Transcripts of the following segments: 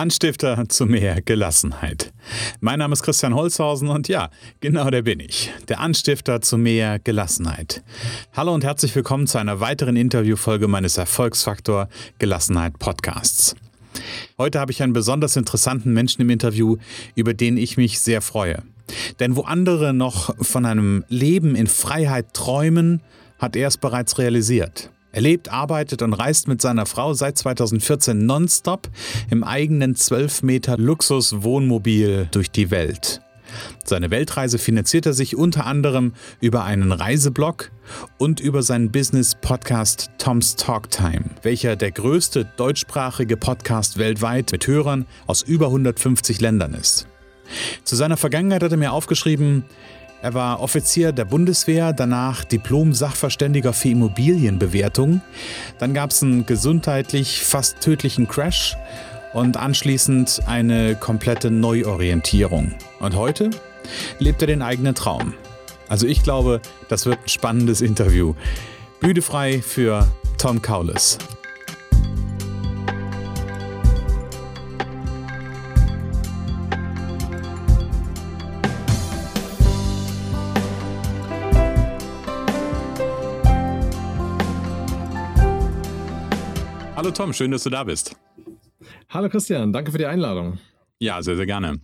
Anstifter zu mehr Gelassenheit. Mein Name ist Christian Holzhausen und ja, genau der bin ich. Der Anstifter zu mehr Gelassenheit. Hallo und herzlich willkommen zu einer weiteren Interviewfolge meines Erfolgsfaktor Gelassenheit Podcasts. Heute habe ich einen besonders interessanten Menschen im Interview, über den ich mich sehr freue. Denn wo andere noch von einem Leben in Freiheit träumen, hat er es bereits realisiert. Er lebt, arbeitet und reist mit seiner Frau seit 2014 nonstop im eigenen 12 Meter Luxus-Wohnmobil durch die Welt. Seine Weltreise finanziert er sich unter anderem über einen Reiseblog und über seinen Business-Podcast Tom's Talk Time, welcher der größte deutschsprachige Podcast weltweit mit Hörern aus über 150 Ländern ist. Zu seiner Vergangenheit hat er mir aufgeschrieben, er war Offizier der Bundeswehr, danach Diplom-Sachverständiger für Immobilienbewertung. Dann gab es einen gesundheitlich fast tödlichen Crash und anschließend eine komplette Neuorientierung. Und heute lebt er den eigenen Traum. Also ich glaube, das wird ein spannendes Interview. Bühne frei für Tom Kaulis. Hallo Tom, schön, dass du da bist. Hallo Christian, danke für die Einladung. Ja, sehr, sehr gerne.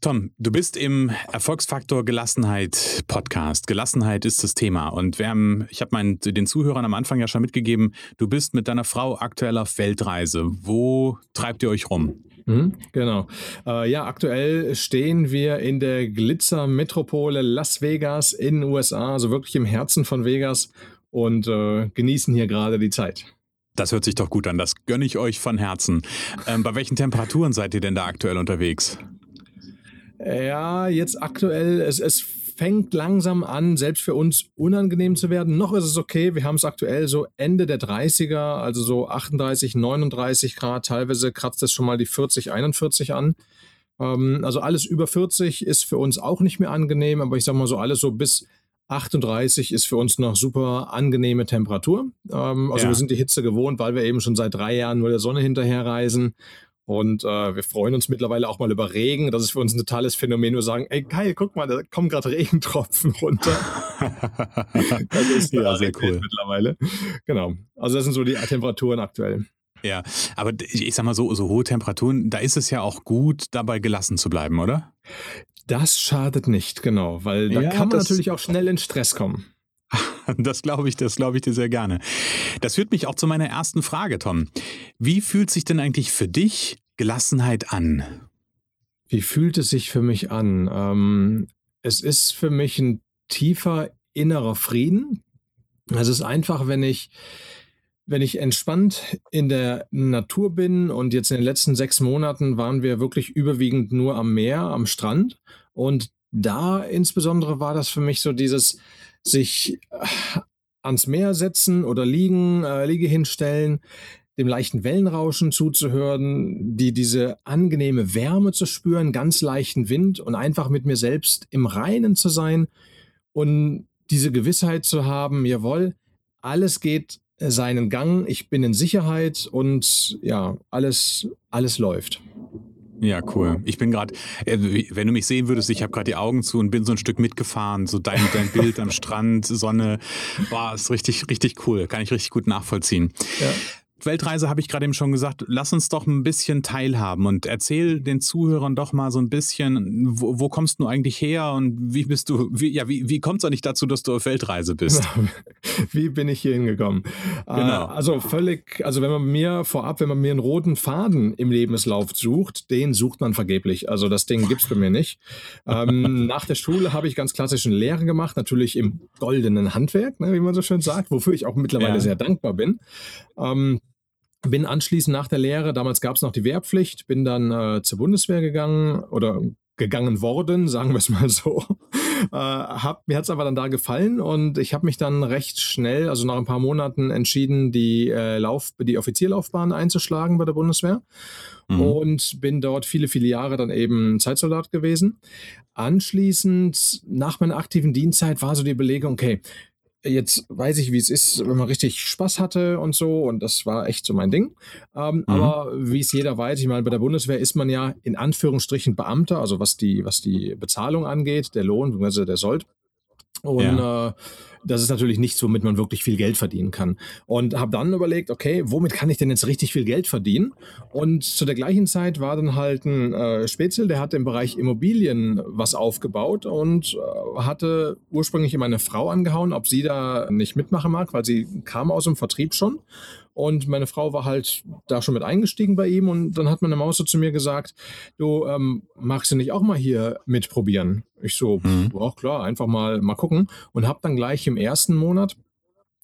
Tom, du bist im Erfolgsfaktor Gelassenheit Podcast. Gelassenheit ist das Thema. Und wir haben, ich habe den Zuhörern am Anfang ja schon mitgegeben, du bist mit deiner Frau aktuell auf Weltreise. Wo treibt ihr euch rum? Mhm, genau. Äh, ja, aktuell stehen wir in der Glitzermetropole Las Vegas in den USA, also wirklich im Herzen von Vegas und äh, genießen hier gerade die Zeit. Das hört sich doch gut an. Das gönne ich euch von Herzen. Ähm, bei welchen Temperaturen seid ihr denn da aktuell unterwegs? Ja, jetzt aktuell, es, es fängt langsam an, selbst für uns unangenehm zu werden. Noch ist es okay, wir haben es aktuell so Ende der 30er, also so 38, 39 Grad, teilweise kratzt es schon mal die 40, 41 an. Ähm, also alles über 40 ist für uns auch nicht mehr angenehm, aber ich sage mal so alles so bis 38 ist für uns noch super angenehme Temperatur. Ähm, also ja. wir sind die Hitze gewohnt, weil wir eben schon seit drei Jahren nur der Sonne hinterherreisen. Und äh, wir freuen uns mittlerweile auch mal über Regen. Das ist für uns ein totales Phänomen. Wir sagen, ey geil, guck mal, da kommen gerade Regentropfen runter. das ist ja sehr cool mittlerweile. Genau. Also das sind so die Temperaturen aktuell. Ja, aber ich sag mal so, so hohe Temperaturen, da ist es ja auch gut, dabei gelassen zu bleiben, oder? Das schadet nicht, genau, weil da ja, kann man natürlich auch schnell in Stress kommen. Das glaube ich, das glaube ich dir sehr gerne. Das führt mich auch zu meiner ersten Frage, Tom. Wie fühlt sich denn eigentlich für dich Gelassenheit an? Wie fühlt es sich für mich an? Ähm, es ist für mich ein tiefer innerer Frieden. Es ist einfach, wenn ich wenn ich entspannt in der Natur bin und jetzt in den letzten sechs Monaten waren wir wirklich überwiegend nur am Meer, am Strand. Und da insbesondere war das für mich so dieses sich äh, ans Meer setzen oder liegen, äh, Liege hinstellen, dem leichten Wellenrauschen zuzuhören, die diese angenehme Wärme zu spüren, ganz leichten Wind und einfach mit mir selbst im Reinen zu sein und diese Gewissheit zu haben, jawohl, alles geht seinen Gang, ich bin in Sicherheit und ja, alles, alles läuft. Ja, cool. Ich bin gerade, äh, wenn du mich sehen würdest, ich habe gerade die Augen zu und bin so ein Stück mitgefahren. So dein, dein Bild am Strand, Sonne, war ist richtig, richtig cool. Kann ich richtig gut nachvollziehen. Ja. Weltreise habe ich gerade eben schon gesagt, lass uns doch ein bisschen teilhaben und erzähl den Zuhörern doch mal so ein bisschen, wo, wo kommst du eigentlich her und wie bist du, wie, ja, wie, wie kommt es eigentlich dazu, dass du auf Weltreise bist? wie bin ich hier hingekommen? Genau. Äh, also völlig, also wenn man mir vorab, wenn man mir einen roten Faden im Lebenslauf sucht, den sucht man vergeblich. Also das Ding gibt es bei mir nicht. Ähm, nach der Schule habe ich ganz klassischen Lehre gemacht, natürlich im goldenen Handwerk, ne, wie man so schön sagt, wofür ich auch mittlerweile ja. sehr dankbar bin. Ähm, bin anschließend nach der Lehre, damals gab es noch die Wehrpflicht, bin dann äh, zur Bundeswehr gegangen oder gegangen worden, sagen wir es mal so. Äh, hab, mir hat es aber dann da gefallen und ich habe mich dann recht schnell, also nach ein paar Monaten, entschieden, die, äh, Lauf, die Offizierlaufbahn einzuschlagen bei der Bundeswehr mhm. und bin dort viele, viele Jahre dann eben Zeitsoldat gewesen. Anschließend, nach meiner aktiven Dienstzeit, war so die Überlegung, okay, jetzt weiß ich, wie es ist, wenn man richtig Spaß hatte und so. Und das war echt so mein Ding. Ähm, mhm. Aber wie es jeder weiß, ich meine, bei der Bundeswehr ist man ja in Anführungsstrichen Beamter, also was die, was die Bezahlung angeht, der Lohn, also der Sold. Und ja. äh, das ist natürlich nichts, womit man wirklich viel Geld verdienen kann. Und habe dann überlegt, okay, womit kann ich denn jetzt richtig viel Geld verdienen? Und zu der gleichen Zeit war dann halt ein äh, Spätzle, der hat im Bereich Immobilien was aufgebaut und äh, hatte ursprünglich meine Frau angehauen, ob sie da nicht mitmachen mag, weil sie kam aus dem Vertrieb schon und meine Frau war halt da schon mit eingestiegen bei ihm und dann hat meine Maus so zu mir gesagt, du ähm, magst du nicht auch mal hier mitprobieren? Ich so, mhm. auch klar, einfach mal mal gucken und habe dann gleich im ersten Monat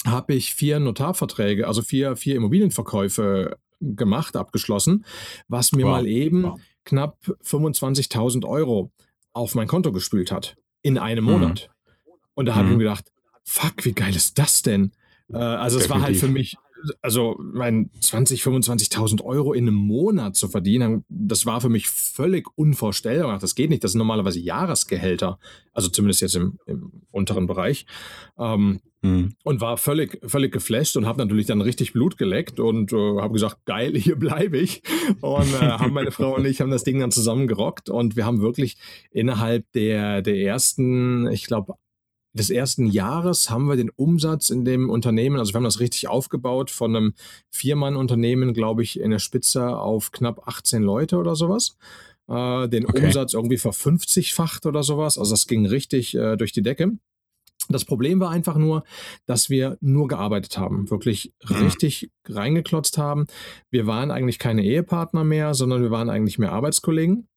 habe ich vier Notarverträge, also vier, vier Immobilienverkäufe gemacht, abgeschlossen, was mir wow. mal eben wow. knapp 25.000 Euro auf mein Konto gespült hat in einem Monat. Mhm. Und da habe ich mhm. mir gedacht, fuck, wie geil ist das denn? Äh, also Definitiv. es war halt für mich also mein 20, 25.000 Euro in einem Monat zu verdienen, das war für mich völlig unvorstellbar. Das geht nicht. Das sind normalerweise Jahresgehälter, also zumindest jetzt im, im unteren Bereich. Ähm, mhm. Und war völlig, völlig geflasht und habe natürlich dann richtig Blut geleckt und äh, habe gesagt, geil, hier bleibe ich. Und äh, haben meine Frau und ich haben das Ding dann zusammen gerockt und wir haben wirklich innerhalb der, der ersten, ich glaube, des ersten Jahres haben wir den Umsatz in dem Unternehmen, also wir haben das richtig aufgebaut, von einem Viermann-Unternehmen, glaube ich, in der Spitze auf knapp 18 Leute oder sowas. Äh, den okay. Umsatz irgendwie verfünfzigfacht oder sowas. Also das ging richtig äh, durch die Decke. Das Problem war einfach nur, dass wir nur gearbeitet haben, wirklich mhm. richtig reingeklotzt haben. Wir waren eigentlich keine Ehepartner mehr, sondern wir waren eigentlich mehr Arbeitskollegen.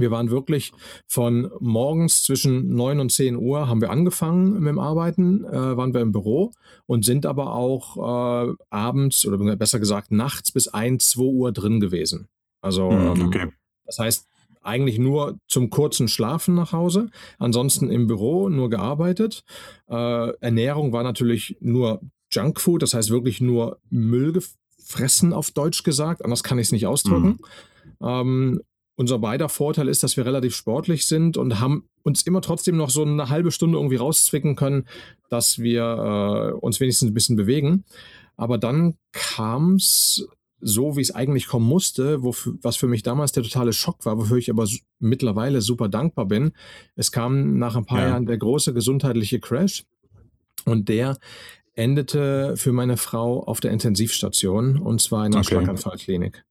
Wir waren wirklich von morgens zwischen 9 und 10 Uhr haben wir angefangen mit dem Arbeiten, äh, waren wir im Büro und sind aber auch äh, abends oder besser gesagt nachts bis 1, 2 Uhr drin gewesen. Also okay. ähm, das heißt eigentlich nur zum kurzen Schlafen nach Hause, ansonsten im Büro nur gearbeitet. Äh, Ernährung war natürlich nur Junkfood, das heißt wirklich nur Müll gefressen auf Deutsch gesagt, anders kann ich es nicht ausdrücken. Mhm. Ähm, unser beider Vorteil ist, dass wir relativ sportlich sind und haben uns immer trotzdem noch so eine halbe Stunde irgendwie rauszwicken können, dass wir äh, uns wenigstens ein bisschen bewegen. Aber dann kam es so, wie es eigentlich kommen musste, wofür, was für mich damals der totale Schock war, wofür ich aber mittlerweile super dankbar bin. Es kam nach ein paar ja. Jahren der große gesundheitliche Crash und der endete für meine Frau auf der Intensivstation und zwar in einer okay. Schlaganfallklinik.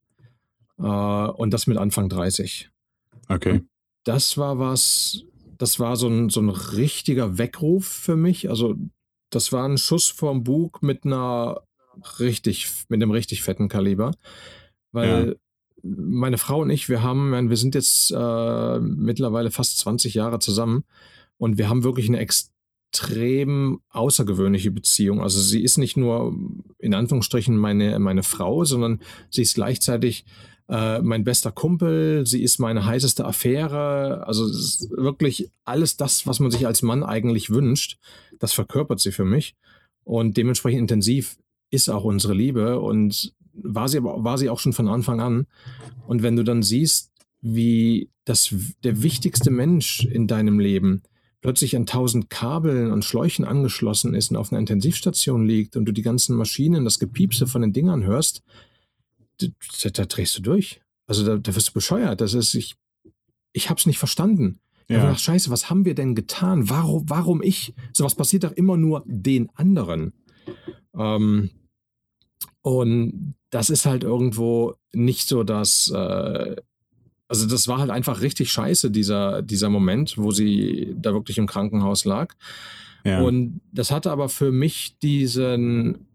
Äh, und das mit Anfang 30. Okay. Und das war was, das war so ein, so ein richtiger Weckruf für mich. Also, das war ein Schuss vom Bug mit einer richtig, mit einem richtig fetten Kaliber. Weil ja. meine Frau und ich, wir haben, wir sind jetzt äh, mittlerweile fast 20 Jahre zusammen und wir haben wirklich eine extrem außergewöhnliche Beziehung. Also sie ist nicht nur in Anführungsstrichen meine, meine Frau, sondern sie ist gleichzeitig äh, mein bester Kumpel, sie ist meine heißeste Affäre. Also wirklich alles das, was man sich als Mann eigentlich wünscht, das verkörpert sie für mich. Und dementsprechend intensiv ist auch unsere Liebe und war sie war sie auch schon von Anfang an. Und wenn du dann siehst, wie das der wichtigste Mensch in deinem Leben plötzlich an tausend Kabeln und Schläuchen angeschlossen ist und auf einer Intensivstation liegt und du die ganzen Maschinen, das Gepiepse von den Dingern hörst, da, da, drehst du durch. Also da, da wirst du bescheuert. Das ist, ich, ich habe es nicht verstanden. Ich ja. habe gedacht, scheiße, was haben wir denn getan? Warum, warum ich? Sowas passiert doch immer nur den anderen. Ähm, und das ist halt irgendwo nicht so, dass, äh, also das war halt einfach richtig scheiße, dieser, dieser Moment, wo sie da wirklich im Krankenhaus lag. Ja. Und das hatte aber für mich diesen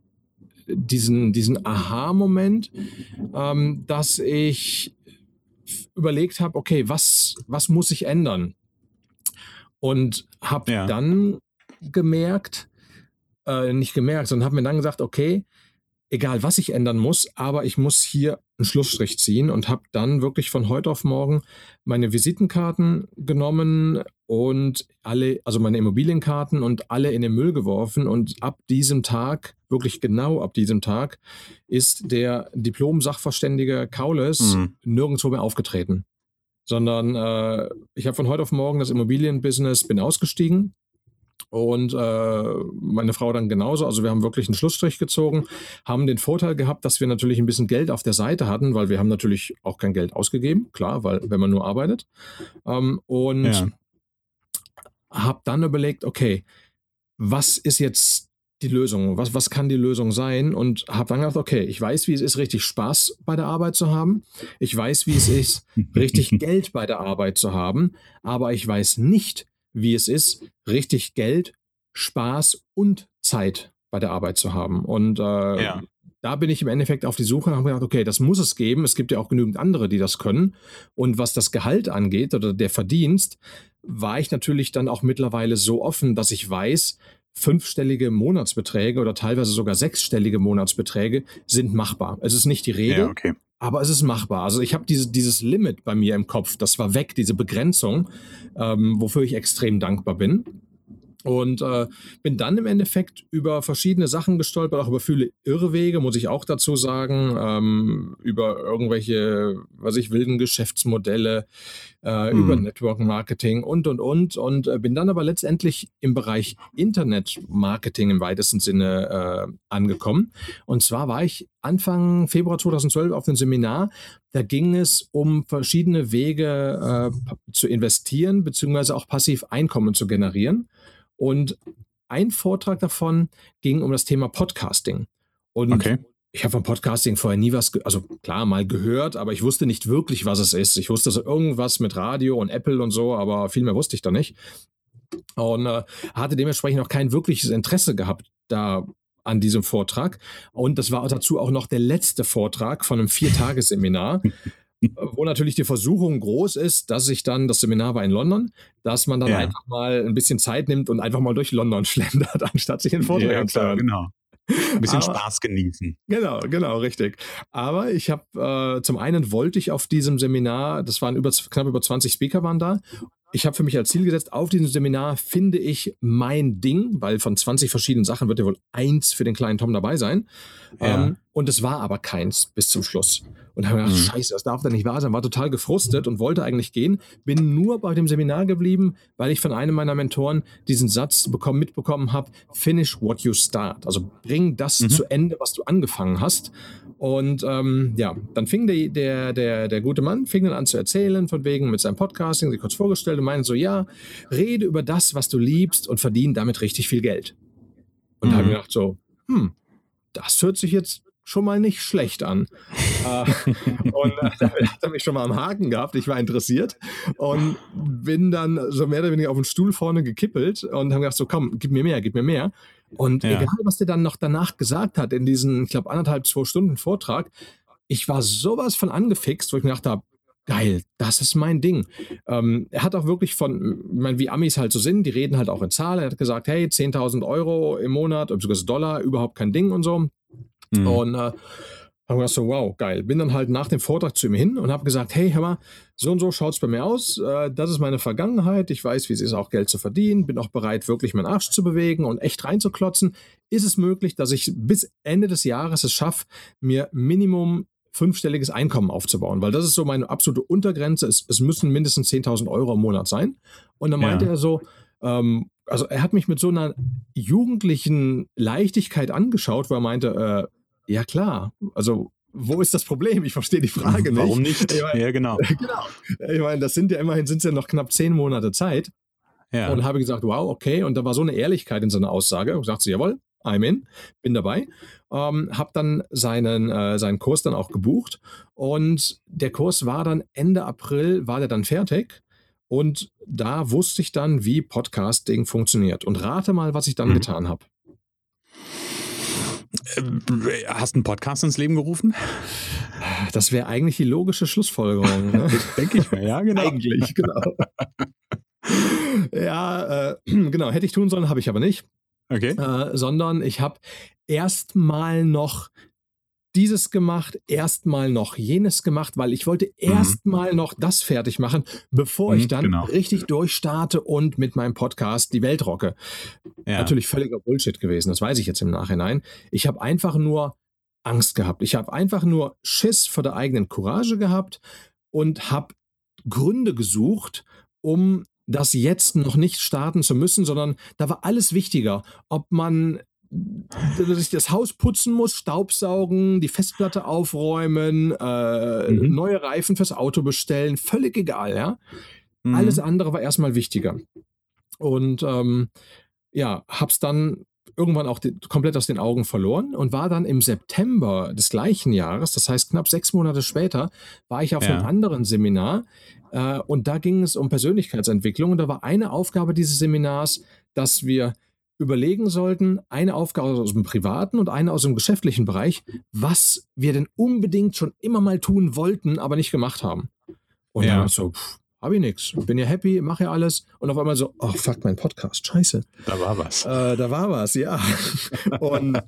diesen, diesen Aha-Moment, ähm, dass ich überlegt habe, okay, was, was muss ich ändern? Und habe ja. dann gemerkt, äh, nicht gemerkt, sondern habe mir dann gesagt, okay, egal was ich ändern muss, aber ich muss hier einen Schlussstrich ziehen und habe dann wirklich von heute auf morgen meine Visitenkarten genommen und alle, also meine Immobilienkarten und alle in den Müll geworfen und ab diesem Tag, wirklich genau ab diesem Tag, ist der Diplom-Sachverständige Kaules mhm. nirgendwo mehr aufgetreten. Sondern äh, ich habe von heute auf morgen das Immobilienbusiness, bin ausgestiegen, und äh, meine Frau dann genauso. Also wir haben wirklich einen Schlussstrich gezogen, haben den Vorteil gehabt, dass wir natürlich ein bisschen Geld auf der Seite hatten, weil wir haben natürlich auch kein Geld ausgegeben, klar, weil wenn man nur arbeitet. Ähm, und ja. habe dann überlegt, okay, was ist jetzt die Lösung? Was, was kann die Lösung sein? Und habe dann gedacht, okay, ich weiß, wie es ist, richtig Spaß bei der Arbeit zu haben. Ich weiß, wie es ist, richtig Geld bei der Arbeit zu haben. Aber ich weiß nicht, wie es ist, richtig Geld, Spaß und Zeit bei der Arbeit zu haben. Und äh, ja. da bin ich im Endeffekt auf die Suche und habe gedacht, okay, das muss es geben. Es gibt ja auch genügend andere, die das können. Und was das Gehalt angeht oder der Verdienst, war ich natürlich dann auch mittlerweile so offen, dass ich weiß, fünfstellige Monatsbeträge oder teilweise sogar sechsstellige Monatsbeträge sind machbar. Es ist nicht die Regel, ja, okay. Aber es ist machbar. Also ich habe diese, dieses Limit bei mir im Kopf, das war weg, diese Begrenzung, ähm, wofür ich extrem dankbar bin. Und äh, bin dann im Endeffekt über verschiedene Sachen gestolpert, auch über viele Irrwege, muss ich auch dazu sagen, ähm, über irgendwelche, was ich, wilden Geschäftsmodelle, äh, mhm. über Network Marketing und, und, und. Und äh, bin dann aber letztendlich im Bereich Internet Marketing im weitesten Sinne äh, angekommen. Und zwar war ich Anfang Februar 2012 auf einem Seminar. Da ging es um verschiedene Wege äh, zu investieren, beziehungsweise auch passiv Einkommen zu generieren. Und ein Vortrag davon ging um das Thema Podcasting. Und okay. ich habe von Podcasting vorher nie was, also klar, mal gehört, aber ich wusste nicht wirklich, was es ist. Ich wusste so irgendwas mit Radio und Apple und so, aber viel mehr wusste ich da nicht. Und äh, hatte dementsprechend auch kein wirkliches Interesse gehabt, da an diesem Vortrag. Und das war dazu auch noch der letzte Vortrag von einem Viertagesseminar. wo natürlich die Versuchung groß ist, dass sich dann, das Seminar war in London, dass man dann ja. einfach mal ein bisschen Zeit nimmt und einfach mal durch London schlendert, anstatt sich in Vorträgen ja, klar, genau. Ein bisschen Aber, Spaß genießen. Genau, genau, richtig. Aber ich habe, äh, zum einen wollte ich auf diesem Seminar, das waren über, knapp über 20 Speaker waren da, ich habe für mich als Ziel gesetzt, auf diesem Seminar finde ich mein Ding, weil von 20 verschiedenen Sachen wird ja wohl eins für den kleinen Tom dabei sein. Ja. Ähm, und es war aber keins bis zum Schluss. Und habe gedacht, mhm. scheiße, das darf doch nicht wahr sein. War total gefrustet und wollte eigentlich gehen. Bin nur bei dem Seminar geblieben, weil ich von einem meiner Mentoren diesen Satz bekommen, mitbekommen habe, finish what you start. Also bring das mhm. zu Ende, was du angefangen hast. Und ähm, ja, dann fing der, der, der, der gute Mann, fing dann an zu erzählen, von wegen mit seinem Podcasting, sich kurz vorgestellt und meinte so, ja, rede über das, was du liebst und verdiene damit richtig viel Geld. Und mhm. da habe ich gedacht so, hm, das hört sich jetzt schon mal nicht schlecht an. Äh, und äh, da hat er mich schon mal am Haken gehabt. Ich war interessiert und bin dann so mehr oder weniger auf den Stuhl vorne gekippelt und habe gedacht, so komm, gib mir mehr, gib mir mehr. Und ja. egal, was der dann noch danach gesagt hat, in diesen, ich glaube, anderthalb, zwei Stunden Vortrag, ich war sowas von angefixt, wo ich mir gedacht habe, geil, das ist mein Ding. Ähm, er hat auch wirklich von, ich meine, wie Amis halt so sind, die reden halt auch in Zahlen. Er hat gesagt, hey, 10.000 Euro im Monat, sogar Dollar, überhaupt kein Ding und so. Mhm. Und äh, habe gedacht so, wow, geil. Bin dann halt nach dem Vortrag zu ihm hin und habe gesagt, hey, hör mal, so und so schaut es bei mir aus. Äh, das ist meine Vergangenheit. Ich weiß, wie es ist, auch Geld zu verdienen. Bin auch bereit, wirklich meinen Arsch zu bewegen und echt reinzuklotzen. Ist es möglich, dass ich bis Ende des Jahres es schaffe, mir Minimum fünfstelliges Einkommen aufzubauen? Weil das ist so meine absolute Untergrenze. Es, es müssen mindestens 10.000 Euro im Monat sein. Und dann meinte ja. er so, ähm, also er hat mich mit so einer jugendlichen Leichtigkeit angeschaut, wo er meinte, äh, ja, klar. Also, wo ist das Problem? Ich verstehe die Frage nicht. Warum nicht? Ich mein, ja, genau. genau. Ich meine, das sind ja immerhin sind ja noch knapp zehn Monate Zeit. Ja. Und habe gesagt, wow, okay. Und da war so eine Ehrlichkeit in seiner Aussage. Und sagte, jawohl, I'm in, bin dabei. Ähm, habe dann seinen, äh, seinen Kurs dann auch gebucht. Und der Kurs war dann Ende April, war der dann fertig. Und da wusste ich dann, wie Podcasting funktioniert. Und rate mal, was ich dann mhm. getan habe. Äh, hast du einen Podcast ins Leben gerufen? Das wäre eigentlich die logische Schlussfolgerung. Ne? Denke ich mir, ja, genau. Eigentlich, genau. ja, äh, genau. Hätte ich tun sollen, habe ich aber nicht. Okay. Äh, sondern ich habe erstmal noch dieses gemacht, erstmal noch jenes gemacht, weil ich wollte mhm. erstmal noch das fertig machen, bevor mhm, ich dann genau. richtig durchstarte und mit meinem Podcast die Welt rocke. Ja. Natürlich völliger Bullshit gewesen, das weiß ich jetzt im Nachhinein. Ich habe einfach nur Angst gehabt. Ich habe einfach nur Schiss vor der eigenen Courage gehabt und habe Gründe gesucht, um das jetzt noch nicht starten zu müssen, sondern da war alles wichtiger. Ob man sich das Haus putzen muss, Staubsaugen, die Festplatte aufräumen, äh, mhm. neue Reifen fürs Auto bestellen, völlig egal, ja. Mhm. Alles andere war erstmal wichtiger. Und ähm, ja, hab's dann irgendwann auch die, komplett aus den Augen verloren und war dann im September des gleichen Jahres, das heißt knapp sechs Monate später, war ich auf ja. einem anderen Seminar äh, und da ging es um Persönlichkeitsentwicklung und da war eine Aufgabe dieses Seminars, dass wir überlegen sollten, eine Aufgabe aus dem privaten und eine aus dem geschäftlichen Bereich, was wir denn unbedingt schon immer mal tun wollten, aber nicht gemacht haben. Und ja. dann so, pff, habe ich nichts. Bin ja happy, mache ja alles. Und auf einmal so, oh fuck, mein Podcast, scheiße. Da war was. Äh, da war was, ja. und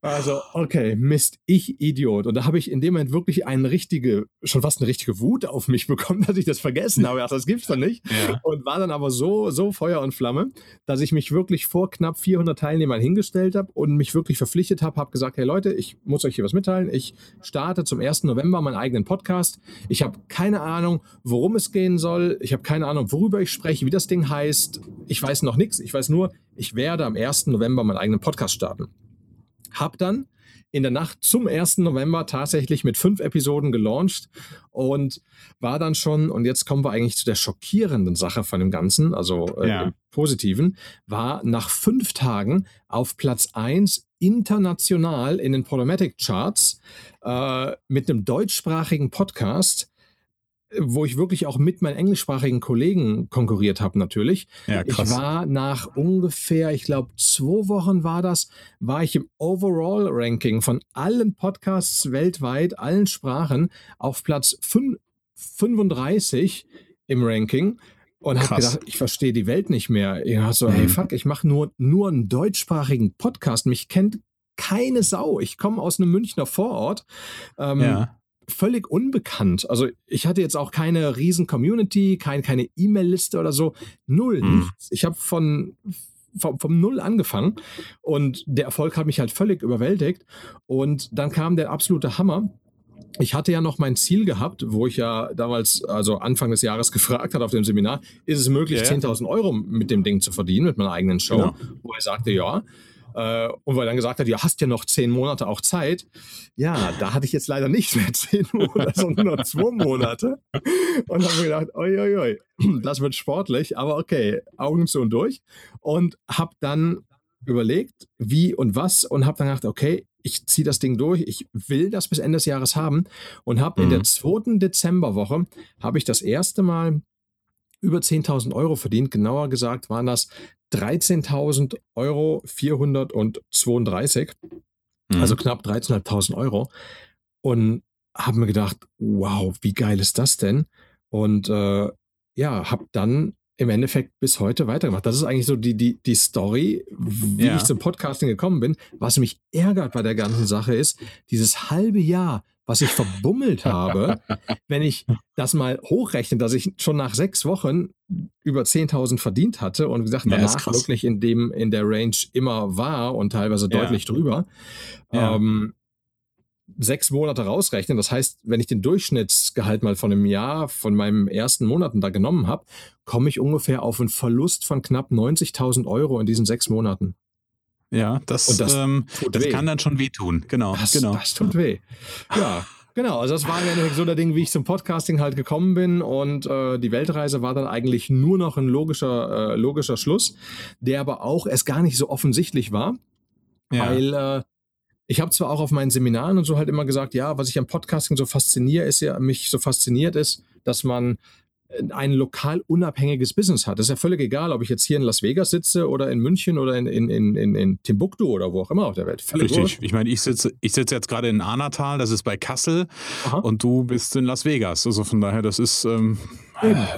also, okay, Mist, ich Idiot. Und da habe ich in dem Moment wirklich eine richtige, schon fast eine richtige Wut auf mich bekommen, dass ich das vergessen habe. Ach, das gibt's doch nicht. Ja. Und war dann aber so, so Feuer und Flamme, dass ich mich wirklich vor knapp 400 Teilnehmern hingestellt habe und mich wirklich verpflichtet habe, habe gesagt, hey Leute, ich muss euch hier was mitteilen. Ich starte zum 1. November meinen eigenen Podcast. Ich habe keine Ahnung, worum es gehen soll soll. Ich habe keine Ahnung, worüber ich spreche, wie das Ding heißt. Ich weiß noch nichts. Ich weiß nur, ich werde am 1. November meinen eigenen Podcast starten. Hab dann in der Nacht zum 1. November tatsächlich mit fünf Episoden gelauncht und war dann schon, und jetzt kommen wir eigentlich zu der schockierenden Sache von dem Ganzen, also äh, ja. Positiven, war nach fünf Tagen auf Platz 1 international in den Podomatic Charts äh, mit einem deutschsprachigen Podcast wo ich wirklich auch mit meinen englischsprachigen Kollegen konkurriert habe natürlich. Ja, ich war nach ungefähr, ich glaube, zwei Wochen war das, war ich im Overall-Ranking von allen Podcasts weltweit, allen Sprachen auf Platz 5, 35 im Ranking und habe gedacht, ich verstehe die Welt nicht mehr. Ich so, mhm. hey fuck, ich mache nur, nur einen deutschsprachigen Podcast. Mich kennt keine Sau. Ich komme aus einem Münchner Vorort. Ähm, ja völlig unbekannt. Also ich hatte jetzt auch keine riesen Community, kein, keine E-Mail-Liste oder so. Null, mhm. nichts. Ich habe von vom, vom, Null angefangen und der Erfolg hat mich halt völlig überwältigt. Und dann kam der absolute Hammer. Ich hatte ja noch mein Ziel gehabt, wo ich ja damals, also Anfang des Jahres gefragt hat auf dem Seminar, ist es möglich, ja, ja. 10.000 Euro mit dem Ding zu verdienen, mit meiner eigenen Show? Genau. Wo er sagte, ja. Äh, und weil er dann gesagt hat, du hast ja noch zehn Monate auch Zeit. Ja, da hatte ich jetzt leider nicht mehr zehn Monate, sondern nur zwei Monate. Und habe mir gedacht, oi, oi, oi, das wird sportlich, aber okay, Augen zu und durch. Und habe dann überlegt, wie und was und habe dann gedacht, okay, ich ziehe das Ding durch, ich will das bis Ende des Jahres haben und habe mhm. in der mhm. zweiten Dezemberwoche habe ich das erste Mal über 10.000 Euro verdient. Genauer gesagt waren das 13.000 Euro 432, mhm. also knapp 13.500 Euro. Und habe mir gedacht, wow, wie geil ist das denn? Und äh, ja, habe dann im Endeffekt bis heute weitergemacht. Das ist eigentlich so die, die, die Story, wie ja. ich zum Podcasting gekommen bin. Was mich ärgert bei der ganzen Sache ist, dieses halbe Jahr, was ich verbummelt habe, wenn ich das mal hochrechne, dass ich schon nach sechs Wochen über 10.000 verdient hatte und gesagt, ja, danach wirklich in dem, in der Range immer war und teilweise ja. deutlich drüber. Ja. Ähm, sechs Monate rausrechnen. Das heißt, wenn ich den Durchschnittsgehalt mal von einem Jahr, von meinen ersten Monaten da genommen habe, komme ich ungefähr auf einen Verlust von knapp 90.000 Euro in diesen sechs Monaten. Ja, das, das, ähm, das kann dann schon wehtun. Genau, das, genau. Das tut weh. Ja, genau. Also das war ja so der Ding, wie ich zum Podcasting halt gekommen bin und äh, die Weltreise war dann eigentlich nur noch ein logischer, äh, logischer Schluss, der aber auch erst gar nicht so offensichtlich war, ja. weil äh, ich habe zwar auch auf meinen Seminaren und so halt immer gesagt, ja, was ich am Podcasting so fasziniert ist, ja, mich so fasziniert ist, dass man ein lokal unabhängiges Business hat. Das ist ja völlig egal, ob ich jetzt hier in Las Vegas sitze oder in München oder in, in, in, in Timbuktu oder wo auch immer auf der Welt. Völlig Richtig. Wurscht. Ich meine, ich sitze, ich sitze jetzt gerade in Anatal, das ist bei Kassel Aha. und du bist in Las Vegas. Also von daher, das ist ähm,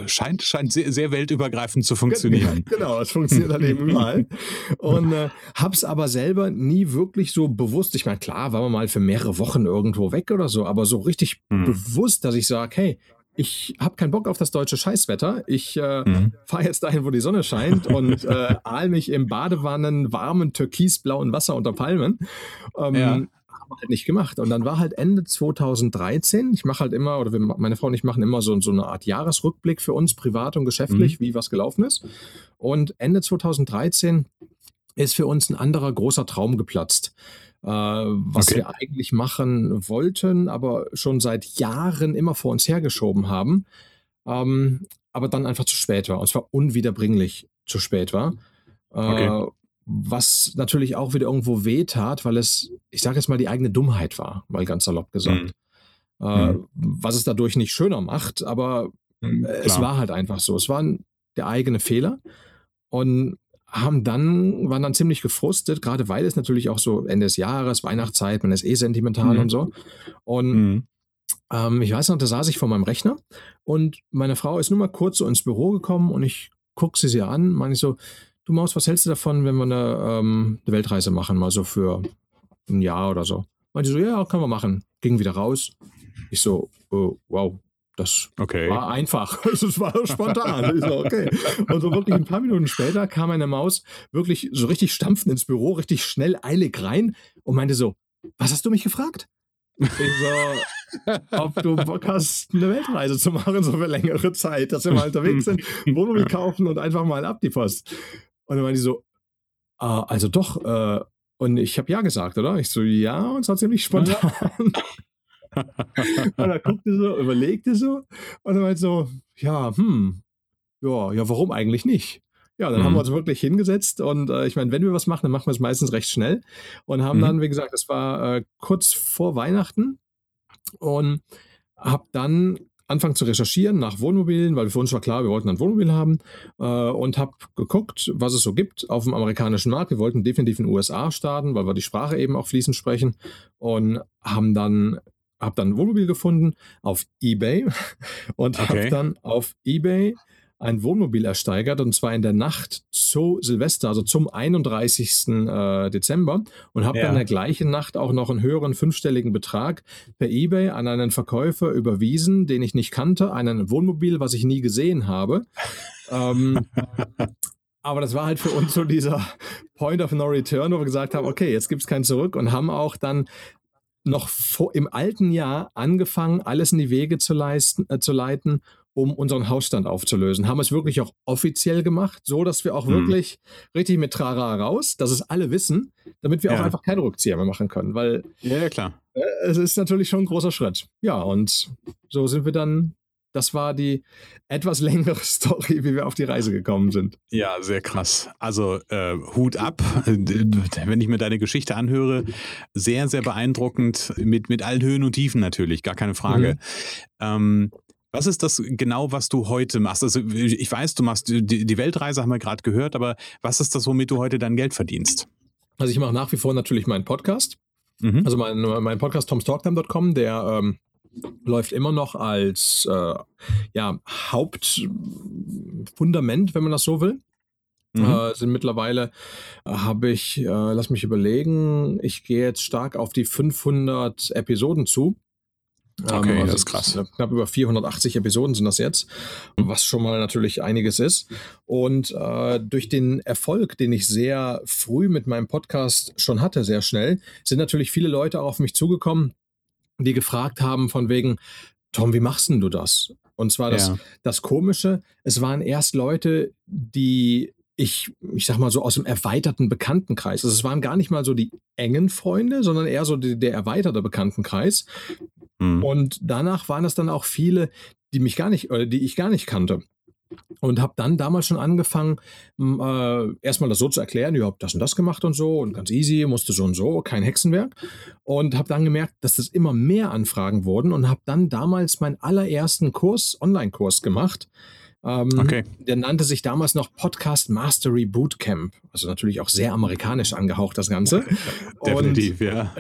scheint, scheint sehr, sehr, weltübergreifend zu funktionieren. Genau, es funktioniert halt eben überall. Und äh, hab's aber selber nie wirklich so bewusst. Ich meine, klar, war man mal für mehrere Wochen irgendwo weg oder so, aber so richtig hm. bewusst, dass ich sage, hey, ich habe keinen Bock auf das deutsche Scheißwetter. Ich äh, mhm. fahre jetzt dahin, wo die Sonne scheint und äh, ahl mich im Badewannen warmen türkisblauen Wasser unter Palmen. Ähm, ja. haben halt nicht gemacht. Und dann war halt Ende 2013, ich mache halt immer, oder wir, meine Frau und ich machen immer so, so eine Art Jahresrückblick für uns, privat und geschäftlich, mhm. wie was gelaufen ist. Und Ende 2013 ist für uns ein anderer großer Traum geplatzt. Äh, was okay. wir eigentlich machen wollten, aber schon seit Jahren immer vor uns hergeschoben haben, ähm, aber dann einfach zu spät war. Und zwar unwiederbringlich zu spät war. Äh, okay. Was natürlich auch wieder irgendwo wehtat, weil es, ich sage jetzt mal, die eigene Dummheit war, mal ganz salopp gesagt. Mhm. Äh, mhm. Was es dadurch nicht schöner macht, aber mhm, es war halt einfach so. Es war der eigene Fehler. Und haben dann, waren dann ziemlich gefrustet, gerade weil es natürlich auch so Ende des Jahres, Weihnachtszeit, man ist eh sentimental mhm. und so. Und mhm. ähm, ich weiß noch, da saß ich vor meinem Rechner und meine Frau ist nur mal kurz so ins Büro gekommen und ich gucke sie sie an, meine ich so, du Maus, was hältst du davon, wenn wir eine, ähm, eine Weltreise machen, mal so für ein Jahr oder so? Meinte so, ja, können wir machen. Ging wieder raus. Ich so, oh, wow, das okay. war einfach. Es war spontan. so, okay. Und so wirklich ein paar Minuten später kam eine Maus wirklich so richtig stampfend ins Büro, richtig schnell, eilig rein und meinte so: Was hast du mich gefragt? Ich so, ob du Bock hast, eine Weltreise zu machen, so für längere Zeit, dass wir mal unterwegs sind, Wohnung kaufen und einfach mal ab die Post. Und dann meinte die so: ah, Also doch, äh, und ich habe ja gesagt, oder? Ich so, ja, und es war ziemlich spontan und er guckte so, überlegte so und dann meinte so, ja, hm, ja, ja, warum eigentlich nicht? Ja, dann mhm. haben wir uns wirklich hingesetzt und äh, ich meine, wenn wir was machen, dann machen wir es meistens recht schnell und haben mhm. dann, wie gesagt, das war äh, kurz vor Weihnachten und habe dann anfangen zu recherchieren nach Wohnmobilen, weil für uns war klar, wir wollten ein Wohnmobil haben äh, und habe geguckt, was es so gibt auf dem amerikanischen Markt. Wir wollten definitiv in den USA starten, weil wir die Sprache eben auch fließend sprechen und haben dann habe dann ein Wohnmobil gefunden auf eBay und okay. habe dann auf eBay ein Wohnmobil ersteigert und zwar in der Nacht zu Silvester, also zum 31. Äh, Dezember und habe ja. dann in der gleichen Nacht auch noch einen höheren fünfstelligen Betrag per eBay an einen Verkäufer überwiesen, den ich nicht kannte, ein Wohnmobil, was ich nie gesehen habe. ähm, aber das war halt für uns so dieser Point of No Return, wo wir gesagt haben, okay, jetzt gibt es kein Zurück und haben auch dann noch vor, im alten Jahr angefangen, alles in die Wege zu, leisten, äh, zu leiten, um unseren Hausstand aufzulösen. Haben es wirklich auch offiziell gemacht, so dass wir auch hm. wirklich richtig mit Trara raus, dass es alle wissen, damit wir ja. auch einfach keine Rückzieher mehr machen können. Weil ja, ja klar. Äh, es ist natürlich schon ein großer Schritt. Ja, und so sind wir dann das war die etwas längere Story, wie wir auf die Reise gekommen sind. Ja, sehr krass. Also äh, Hut ab, wenn ich mir deine Geschichte anhöre, sehr, sehr beeindruckend mit, mit allen Höhen und Tiefen natürlich, gar keine Frage. Mhm. Ähm, was ist das genau, was du heute machst? Also ich weiß, du machst die, die Weltreise, haben wir gerade gehört, aber was ist das, womit du heute dein Geld verdienst? Also ich mache nach wie vor natürlich meinen Podcast. Mhm. Also mein, mein Podcast tomstalktime.com, der ähm, läuft immer noch als äh, ja, Hauptfundament, wenn man das so will. Mhm. Äh, sind mittlerweile, äh, habe ich, äh, lass mich überlegen, ich gehe jetzt stark auf die 500 Episoden zu. Okay, ähm, also das ist krass. Knapp über 480 Episoden sind das jetzt, was schon mal natürlich einiges ist. Und äh, durch den Erfolg, den ich sehr früh mit meinem Podcast schon hatte, sehr schnell, sind natürlich viele Leute auf mich zugekommen, die gefragt haben von wegen, Tom, wie machst denn du das? Und zwar das, ja. das Komische, es waren erst Leute, die ich, ich sag mal so aus dem erweiterten Bekanntenkreis. Also es waren gar nicht mal so die engen Freunde, sondern eher so die, der erweiterte Bekanntenkreis. Mhm. Und danach waren es dann auch viele, die mich gar nicht, oder die ich gar nicht kannte. Und habe dann damals schon angefangen, äh, erstmal das so zu erklären, ich habe das und das gemacht und so und ganz easy, musste so und so, kein Hexenwerk. Und habe dann gemerkt, dass das immer mehr Anfragen wurden und habe dann damals meinen allerersten Kurs, Online-Kurs gemacht. Ähm, okay. Der nannte sich damals noch Podcast Mastery Bootcamp. Also natürlich auch sehr amerikanisch angehaucht, das Ganze. Definitiv, und, ja.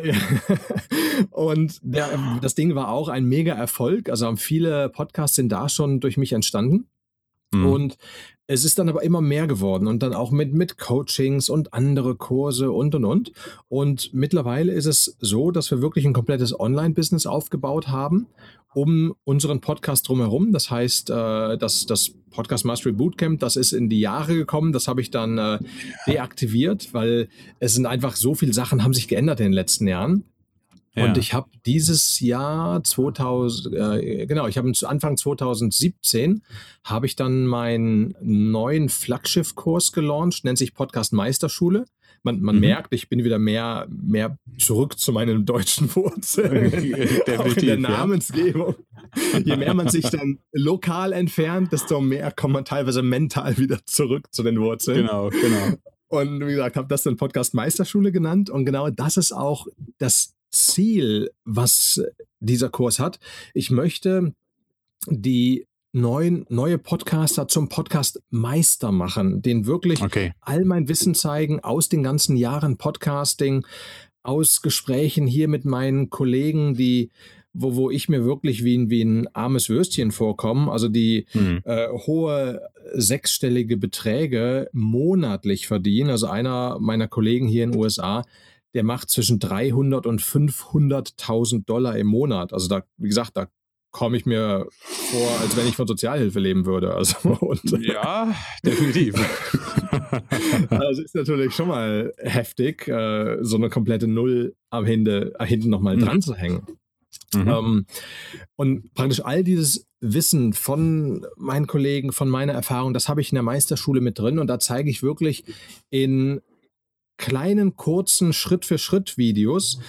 und der, das Ding war auch ein mega Erfolg. Also viele Podcasts sind da schon durch mich entstanden. Mhm. Und es ist dann aber immer mehr geworden und dann auch mit, mit Coachings und andere Kurse und und und. Und mittlerweile ist es so, dass wir wirklich ein komplettes Online-Business aufgebaut haben um unseren Podcast drumherum. Das heißt, äh, das, das Podcast Mastery Bootcamp, das ist in die Jahre gekommen. Das habe ich dann äh, deaktiviert, weil es sind einfach so viele Sachen haben sich geändert in den letzten Jahren. Ja. Und ich habe dieses Jahr 2000, äh, genau, ich habe Anfang 2017 habe ich dann meinen neuen Flaggschiff-Kurs gelauncht, nennt sich Podcast Meisterschule. Man, man mhm. merkt, ich bin wieder mehr, mehr zurück zu meinen deutschen Wurzeln, auch in der Namensgebung. Ja. Je mehr man sich dann lokal entfernt, desto mehr kommt man teilweise mental wieder zurück zu den Wurzeln. Genau, genau. Und wie gesagt, habe das dann Podcast Meisterschule genannt. Und genau das ist auch das Ziel, was dieser Kurs hat. Ich möchte die neuen, neue Podcaster zum Podcast Meister machen, den wirklich okay. all mein Wissen zeigen aus den ganzen Jahren Podcasting, aus Gesprächen hier mit meinen Kollegen, die wo, wo ich mir wirklich wie ein, wie ein armes Würstchen vorkomme, also die mhm. äh, hohe sechsstellige Beträge monatlich verdienen. Also einer meiner Kollegen hier in den USA, der macht zwischen 300 und 500.000 Dollar im Monat. Also da, wie gesagt, da komme ich mir vor, als wenn ich von Sozialhilfe leben würde. Also, und, ja, definitiv. also ist natürlich schon mal heftig, äh, so eine komplette Null am Hinde, hinten nochmal mhm. dran zu hängen. Mhm. Ähm, und praktisch all dieses Wissen von meinen Kollegen, von meiner Erfahrung, das habe ich in der Meisterschule mit drin und da zeige ich wirklich in kleinen, kurzen Schritt-für-Schritt-Videos,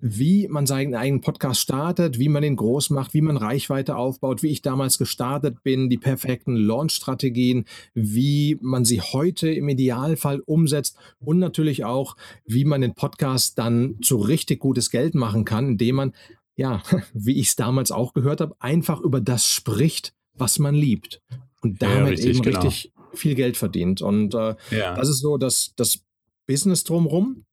wie man seinen eigenen Podcast startet, wie man ihn groß macht, wie man Reichweite aufbaut, wie ich damals gestartet bin, die perfekten Launch-Strategien, wie man sie heute im Idealfall umsetzt und natürlich auch, wie man den Podcast dann zu richtig gutes Geld machen kann, indem man, ja, wie ich es damals auch gehört habe, einfach über das spricht, was man liebt. Und damit ja, richtig, eben genau. richtig viel Geld verdient. Und äh, ja. das ist so das, das Business drumherum.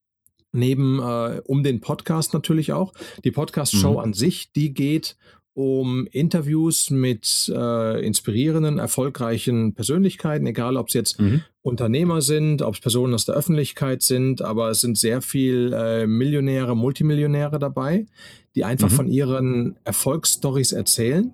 Neben äh, um den Podcast natürlich auch. Die Podcast-Show mhm. an sich, die geht um Interviews mit äh, inspirierenden, erfolgreichen Persönlichkeiten, egal ob es jetzt mhm. Unternehmer sind, ob es Personen aus der Öffentlichkeit sind, aber es sind sehr viel äh, Millionäre, Multimillionäre dabei, die einfach mhm. von ihren Erfolgsstories erzählen.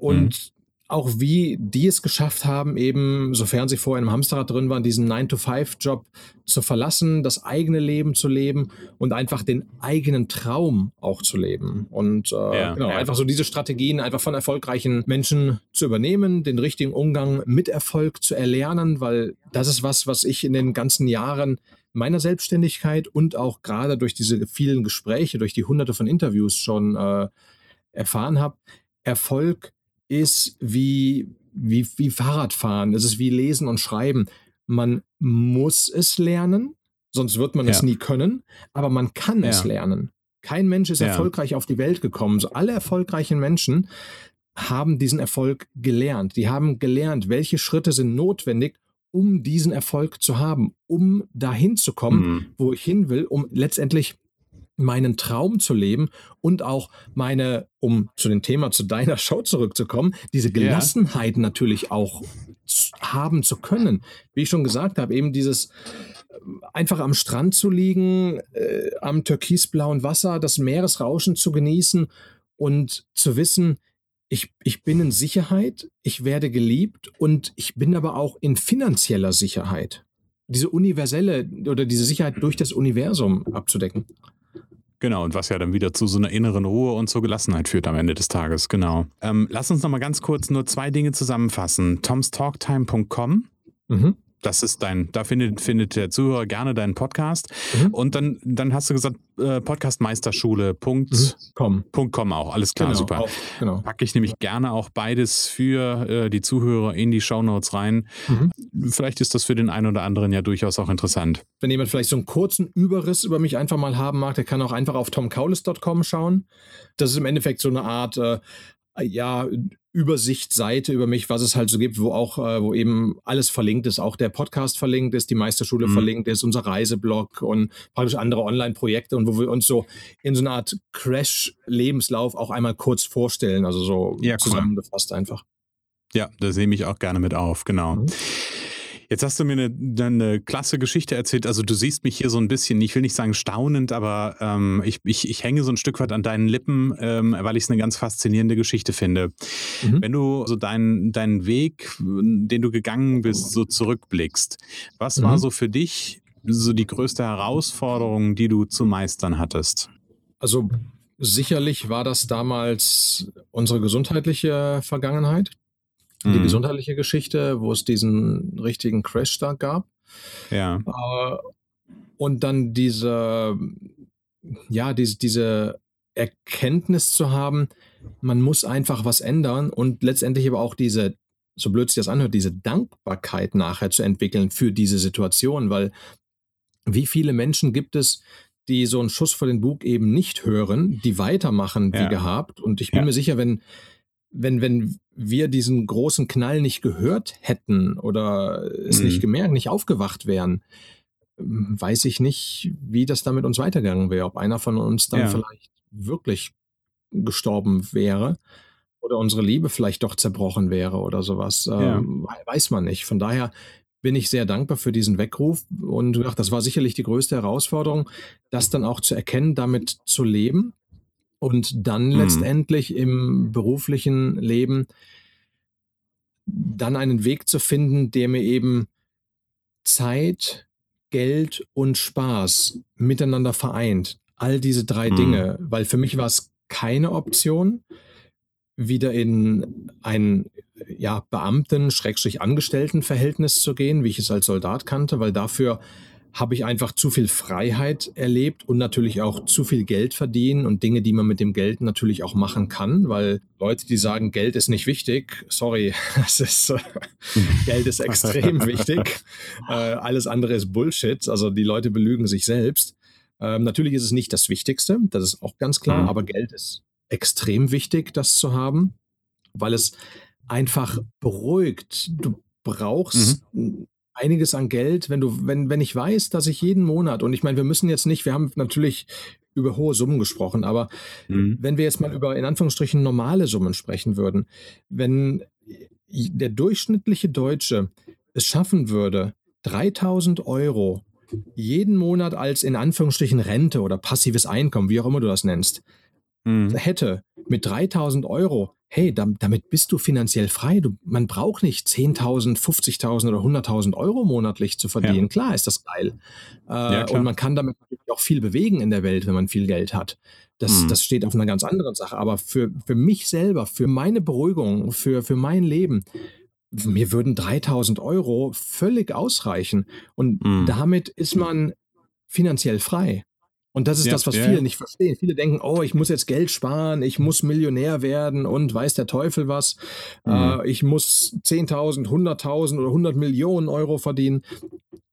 Und mhm auch wie die es geschafft haben, eben, sofern sie vorher im Hamsterrad drin waren, diesen 9-to-5-Job zu verlassen, das eigene Leben zu leben und einfach den eigenen Traum auch zu leben. Und äh, ja, genau, ja. einfach so diese Strategien einfach von erfolgreichen Menschen zu übernehmen, den richtigen Umgang mit Erfolg zu erlernen, weil das ist was, was ich in den ganzen Jahren meiner Selbstständigkeit und auch gerade durch diese vielen Gespräche, durch die hunderte von Interviews schon äh, erfahren habe. Erfolg ist wie, wie, wie Fahrradfahren, es ist wie Lesen und Schreiben. Man muss es lernen, sonst wird man ja. es nie können, aber man kann ja. es lernen. Kein Mensch ist ja. erfolgreich auf die Welt gekommen. So alle erfolgreichen Menschen haben diesen Erfolg gelernt. Die haben gelernt, welche Schritte sind notwendig, um diesen Erfolg zu haben, um dahin zu kommen, mhm. wo ich hin will, um letztendlich meinen Traum zu leben und auch meine, um zu dem Thema zu deiner Show zurückzukommen, diese Gelassenheit ja. natürlich auch haben zu können. Wie ich schon gesagt habe, eben dieses äh, einfach am Strand zu liegen, äh, am türkisblauen Wasser, das Meeresrauschen zu genießen und zu wissen, ich, ich bin in Sicherheit, ich werde geliebt und ich bin aber auch in finanzieller Sicherheit. Diese universelle oder diese Sicherheit durch das Universum abzudecken. Genau, und was ja dann wieder zu so einer inneren Ruhe und zur Gelassenheit führt am Ende des Tages, genau. Ähm, lass uns nochmal ganz kurz nur zwei Dinge zusammenfassen. tomstalktime.com mhm. Das ist dein, da findet, findet der Zuhörer gerne deinen Podcast. Mhm. Und dann, dann hast du gesagt, äh, podcastmeisterschule.com mhm. .com auch. Alles klar, genau, super. Auch, genau. Packe ich nämlich gerne auch beides für äh, die Zuhörer in die Shownotes rein. Mhm. Vielleicht ist das für den einen oder anderen ja durchaus auch interessant. Wenn jemand vielleicht so einen kurzen Überriss über mich einfach mal haben mag, der kann auch einfach auf tomkaulis.com schauen. Das ist im Endeffekt so eine Art äh, ja, Übersichtsseite über mich, was es halt so gibt, wo auch, äh, wo eben alles verlinkt ist, auch der Podcast verlinkt ist, die Meisterschule mhm. verlinkt ist, unser Reiseblog und praktisch andere Online-Projekte und wo wir uns so in so einer Art Crash-Lebenslauf auch einmal kurz vorstellen, also so ja, zusammengefasst einfach. Ja, da sehe ich mich auch gerne mit auf, genau. Mhm. Jetzt hast du mir eine, eine klasse Geschichte erzählt. Also du siehst mich hier so ein bisschen, ich will nicht sagen staunend, aber ähm, ich, ich, ich hänge so ein Stück weit an deinen Lippen, ähm, weil ich es eine ganz faszinierende Geschichte finde. Mhm. Wenn du so deinen deinen Weg, den du gegangen bist, so zurückblickst, was mhm. war so für dich so die größte Herausforderung, die du zu meistern hattest? Also sicherlich war das damals unsere gesundheitliche Vergangenheit, die Mhm. gesundheitliche Geschichte, wo es diesen richtigen Crash da gab. Ja. Äh, und dann diese, ja, diese, diese Erkenntnis zu haben, man muss einfach was ändern und letztendlich aber auch diese, so blöd sich das anhört, diese Dankbarkeit nachher zu entwickeln für diese Situation, weil wie viele Menschen gibt es, die so einen Schuss vor den Bug eben nicht hören, die weitermachen wie Ja. gehabt. Und ich bin Ja. mir sicher, wenn, wenn, wenn wir diesen großen Knall nicht gehört hätten oder es Mhm. nicht gemerkt, nicht aufgewacht wären, ähm, weiß ich nicht, wie das dann mit uns weitergegangen wäre. Ob einer von uns dann Ja. vielleicht wirklich gestorben wäre oder unsere Liebe vielleicht doch zerbrochen wäre oder sowas. Ja. Ähm, weiß man nicht. Von daher bin ich sehr dankbar für diesen Weckruf und ach, das war sicherlich die größte Herausforderung, das dann auch zu erkennen, damit zu leben und dann Mhm. letztendlich im beruflichen Leben dann einen Weg zu finden, der mir eben Zeit, Geld und Spaß miteinander vereint. All diese drei Mhm. Dinge, weil für mich war es keine Option, wieder in ein ja, Beamten, Schrägstrich Angestelltenverhältnis zu gehen, wie ich es als Soldat kannte, weil dafür habe ich einfach zu viel Freiheit erlebt und natürlich auch zu viel Geld verdienen und Dinge, die man mit dem Geld natürlich auch machen kann, weil Leute, die sagen, Geld ist nicht wichtig, sorry, es ist, äh, Geld ist extrem wichtig. Äh, alles andere ist Bullshit. Also die Leute belügen sich selbst. Ähm, natürlich ist es nicht das Wichtigste, das ist auch ganz klar, Mhm. aber Geld ist extrem wichtig, das zu haben, weil es einfach beruhigt. Du brauchst einiges an Geld, wenn du, wenn, wenn ich weiß, dass ich jeden Monat, und ich meine, wir müssen jetzt nicht, wir haben natürlich über hohe Summen gesprochen, aber Mhm. wenn wir jetzt mal über in Anführungsstrichen normale Summen sprechen würden, wenn der durchschnittliche Deutsche es schaffen würde, 3000 Euro jeden Monat als in Anführungsstrichen Rente oder passives Einkommen, wie auch immer du das nennst, Mhm. hätte mit 3000 Euro, hey, dam- damit bist du finanziell frei. Du, man braucht nicht 10.000, 50.000 oder 100.000 Euro monatlich zu verdienen. Ja. Klar ist das geil. Äh, Ja, und man kann damit natürlich auch viel bewegen in der Welt, wenn man viel Geld hat. Das, Mhm. das steht auf einer ganz anderen Sache. Aber für, für mich selber, für meine Beruhigung, für, für mein Leben, mir würden 3000 Euro völlig ausreichen. Und Mhm. damit ist man finanziell frei. Und das ist Ja, das, was ja, viele ja. nicht verstehen. Viele denken, oh, ich muss jetzt Geld sparen, ich muss Millionär werden und weiß der Teufel was. Mhm. Äh, ich muss 10.000, 100.000 oder 100 Millionen Euro verdienen.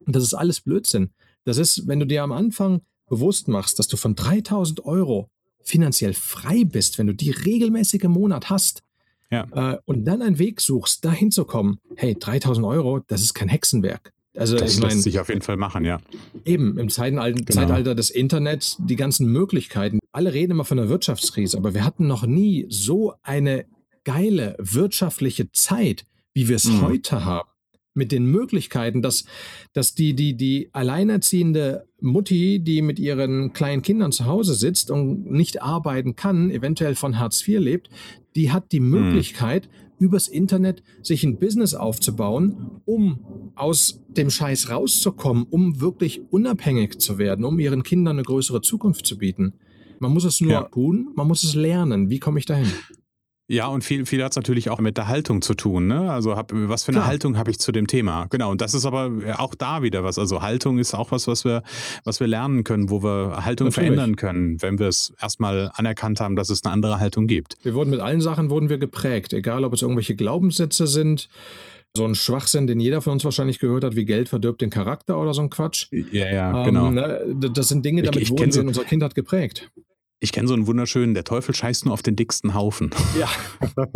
Das ist alles Blödsinn. Das ist, wenn du dir am Anfang bewusst machst, dass du von 3.000 Euro finanziell frei bist, wenn du die regelmäßig im Monat hast, äh, und dann einen Weg suchst, dahin zu kommen, hey, 3000 Euro, das ist kein Hexenwerk. Also Das ich meine, lässt sich auf jeden Fall machen, ja. eben im Zeitalter, Genau. Zeitalter des Internets, die ganzen Möglichkeiten. Alle reden immer von der Wirtschaftskrise, aber wir hatten noch nie so eine geile wirtschaftliche Zeit, wie wir es Mhm. heute haben. Mit den Möglichkeiten, dass, dass die, die, die alleinerziehende Mutti, die mit ihren kleinen Kindern zu Hause sitzt und nicht arbeiten kann, eventuell von Hartz IV lebt, die hat die Möglichkeit, übers Internet sich ein Business aufzubauen, um aus dem Scheiß rauszukommen, um wirklich unabhängig zu werden, um ihren Kindern eine größere Zukunft zu bieten. Man muss es nur Ja. tun, man muss es lernen. Wie komme ich dahin? Ja, und viel, viel hat es natürlich auch mit der Haltung zu tun. Ne? Also hab, was für eine Klar. Haltung habe ich zu dem Thema? Genau, und das ist aber auch da wieder was. Also Haltung ist auch was, was wir, was wir lernen können, wo wir Haltung Natürlich. verändern können, wenn wir es erstmal anerkannt haben, dass es eine andere Haltung gibt. Wir wurden mit allen Sachen wurden wir geprägt, egal ob es irgendwelche Glaubenssätze sind, so ein Schwachsinn, den jeder von uns wahrscheinlich gehört hat, wie Geld verdirbt den Charakter oder so ein Quatsch. Ja, ja, Ähm, genau. ne, d- das sind Dinge, Ich- damit ich wurden kenn wir in unserer Kindheit geprägt. Ich kenne so einen wunderschönen, der Teufel scheißt nur auf den dicksten Haufen. Ja,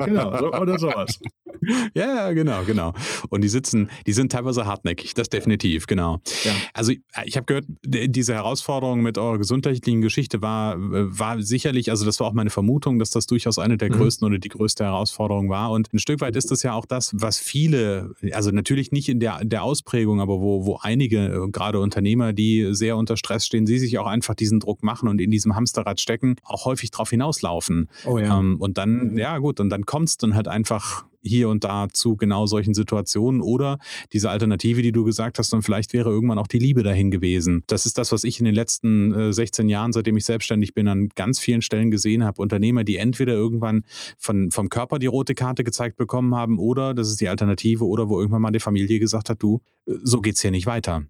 genau, so, oder sowas. ja, genau, genau. Und die sitzen, die sind teilweise hartnäckig, das definitiv, genau. Ja. Also ich habe gehört, diese Herausforderung mit eurer gesundheitlichen Geschichte war, war sicherlich, also das war auch meine Vermutung, dass das durchaus eine der Mhm. größten oder die größte Herausforderung war. Und ein Stück weit ist das ja auch das, was viele, also natürlich nicht in der, der Ausprägung, aber wo, wo einige, äh, gerade Unternehmer, die sehr unter Stress stehen, sie sich auch einfach diesen Druck machen und in diesem Hamsterrad stecken, auch häufig drauf hinauslaufen. Oh ja. Ähm, und dann, ja gut, und dann kommst du dann halt einfach hier und da zu genau solchen Situationen oder diese Alternative, die du gesagt hast, und vielleicht wäre irgendwann auch die Liebe dahin gewesen. Das ist das, was ich in den letzten äh, 16 Jahren, seitdem ich selbstständig bin, an ganz vielen Stellen gesehen habe. Unternehmer, die entweder irgendwann von, vom Körper die rote Karte gezeigt bekommen haben oder, das ist die Alternative, oder wo irgendwann mal die Familie gesagt hat, du, äh, so geht's hier nicht weiter.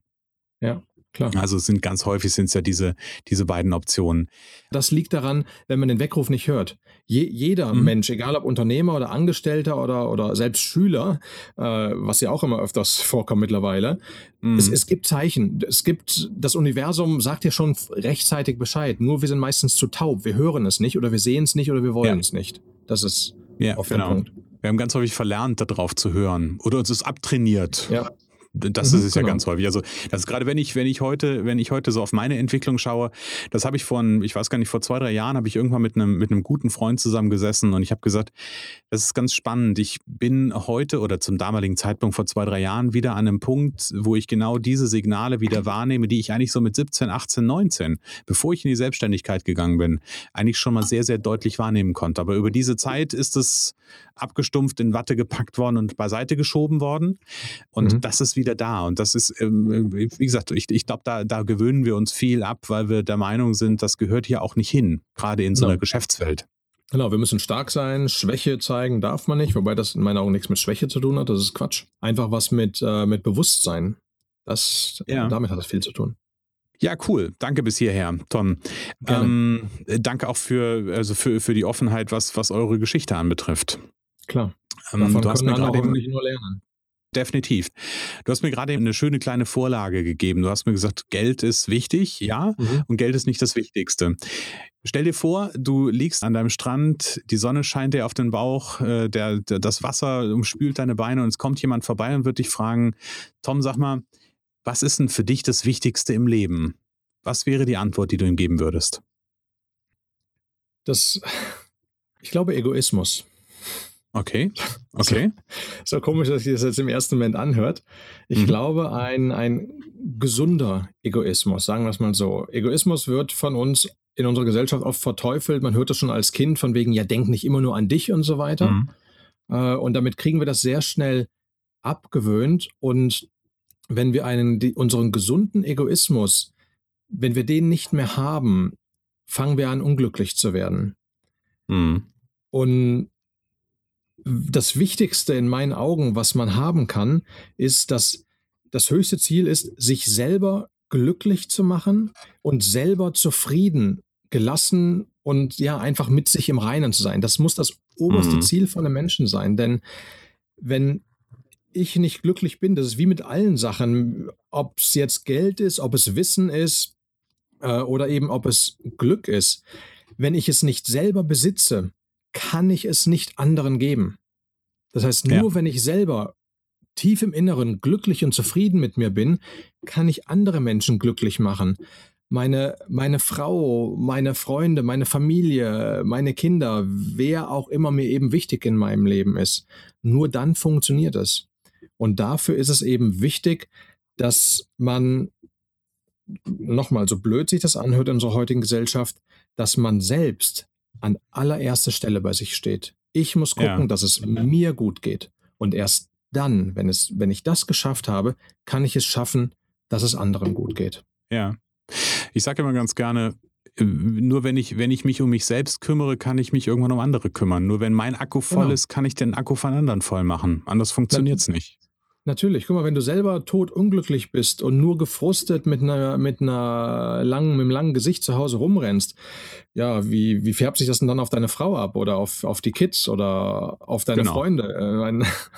Ja. Klar. Also es sind ganz häufig sind es ja diese, diese beiden Optionen. Das liegt daran, wenn man den Weckruf nicht hört. Je, jeder mhm. Mensch, egal ob Unternehmer oder Angestellter oder, oder selbst Schüler, äh, was ja auch immer öfters vorkommt mittlerweile, mhm. es, es gibt Zeichen. Es gibt, das Universum sagt ja schon rechtzeitig Bescheid. Nur wir sind meistens zu taub. Wir hören es nicht oder wir sehen es nicht oder wir wollen ja. es nicht. Das ist ja, oft genau. der Punkt. Wir haben ganz häufig verlernt, darauf zu hören oder uns ist abtrainiert. Ja. Das mhm, ist es genau. ja ganz häufig. Also das ist gerade, wenn ich, wenn ich heute, wenn ich heute so auf meine Entwicklung schaue, das habe ich vor, ich weiß gar nicht, vor zwei, drei Jahren habe ich irgendwann mit einem, mit einem guten Freund zusammengesessen und ich habe gesagt, das ist ganz spannend. Ich bin heute oder zum damaligen Zeitpunkt vor zwei, drei Jahren wieder an einem Punkt, wo ich genau diese Signale wieder wahrnehme, die ich eigentlich so mit 17, 18, 19, bevor ich in die Selbstständigkeit gegangen bin, eigentlich schon mal sehr, sehr deutlich wahrnehmen konnte. Aber über diese Zeit ist es abgestumpft, in Watte gepackt worden und beiseite geschoben worden. Und mhm. das ist wieder da. Und das ist, ähm, wie gesagt, ich, ich glaube, da, da gewöhnen wir uns viel ab, weil wir der Meinung sind, das gehört hier auch nicht hin, gerade in so einer ja. Geschäftswelt. Genau, wir müssen stark sein. Schwäche zeigen darf man nicht, wobei das in meinen Augen nichts mit Schwäche zu tun hat. Das ist Quatsch. Einfach was mit, äh, mit Bewusstsein. Das, ja. Damit hat das viel zu tun. Ja, cool. Danke bis hierher, Tom. Ähm, danke auch für, also für, für die Offenheit, was, was eure Geschichte anbetrifft. Klar. Ähm, Davon du hast mir gerade nur lernen. Definitiv. Du hast mir gerade eine schöne kleine Vorlage gegeben. Du hast mir gesagt, Geld ist wichtig, ja, mhm. und Geld ist nicht das Wichtigste. Stell dir vor, du liegst an deinem Strand, die Sonne scheint dir auf den Bauch, äh, der, der, das Wasser umspült deine Beine und es kommt jemand vorbei und wird dich fragen, Tom, sag mal, was ist denn für dich das Wichtigste im Leben? Was wäre die Antwort, die du ihm geben würdest? Das, ich glaube, Egoismus. Okay, okay. So, so, komisch, dass sich das jetzt im ersten Moment anhört. Ich mhm. glaube, ein, ein gesunder Egoismus, sagen wir es mal so. Egoismus wird von uns in unserer Gesellschaft oft verteufelt. Man hört das schon als Kind von wegen, ja, denk nicht immer nur an dich und so weiter. Mhm. Äh, und damit kriegen wir das sehr schnell abgewöhnt. Und wenn wir einen, die, unseren gesunden Egoismus, wenn wir den nicht mehr haben, fangen wir an, unglücklich zu werden. Mhm. Und das Wichtigste in meinen Augen, was man haben kann, ist, dass das höchste Ziel ist, sich selber glücklich zu machen und selber zufrieden, gelassen und ja, einfach mit sich im Reinen zu sein. Das muss das oberste mhm. Ziel von einem Menschen sein. Denn wenn ich nicht glücklich bin, das ist wie mit allen Sachen, ob es jetzt Geld ist, ob es Wissen ist äh, oder eben ob es Glück ist. Wenn ich es nicht selber besitze, kann ich es nicht anderen geben. Das heißt, nur ja. wenn ich selber tief im Inneren glücklich und zufrieden mit mir bin, kann ich andere Menschen glücklich machen. Meine, meine Frau, meine Freunde, meine Familie, meine Kinder, wer auch immer mir eben wichtig in meinem Leben ist. Nur dann funktioniert es. Und dafür ist es eben wichtig, dass man, nochmal, so blöd sich das anhört in unserer heutigen Gesellschaft, dass man selbst an allererster Stelle bei sich steht. Ich muss gucken, ja. dass es mir gut geht. Und erst dann, wenn, es, wenn ich das geschafft habe, kann ich es schaffen, dass es anderen gut geht. Ja. Ich sage immer ganz gerne, äh, nur wenn ich, wenn ich mich um mich selbst kümmere, kann ich mich irgendwann um andere kümmern. Nur wenn mein Akku voll genau. ist, kann ich den Akku von anderen voll machen. Anders funktioniert es nicht. Natürlich, guck mal, wenn du selber tot unglücklich bist und nur gefrustet mit einer, mit einer langen, mit einem langen Gesicht zu Hause rumrennst, ja, wie, wie färbt sich das denn dann auf deine Frau ab oder auf, auf die Kids oder auf deine genau. Freunde?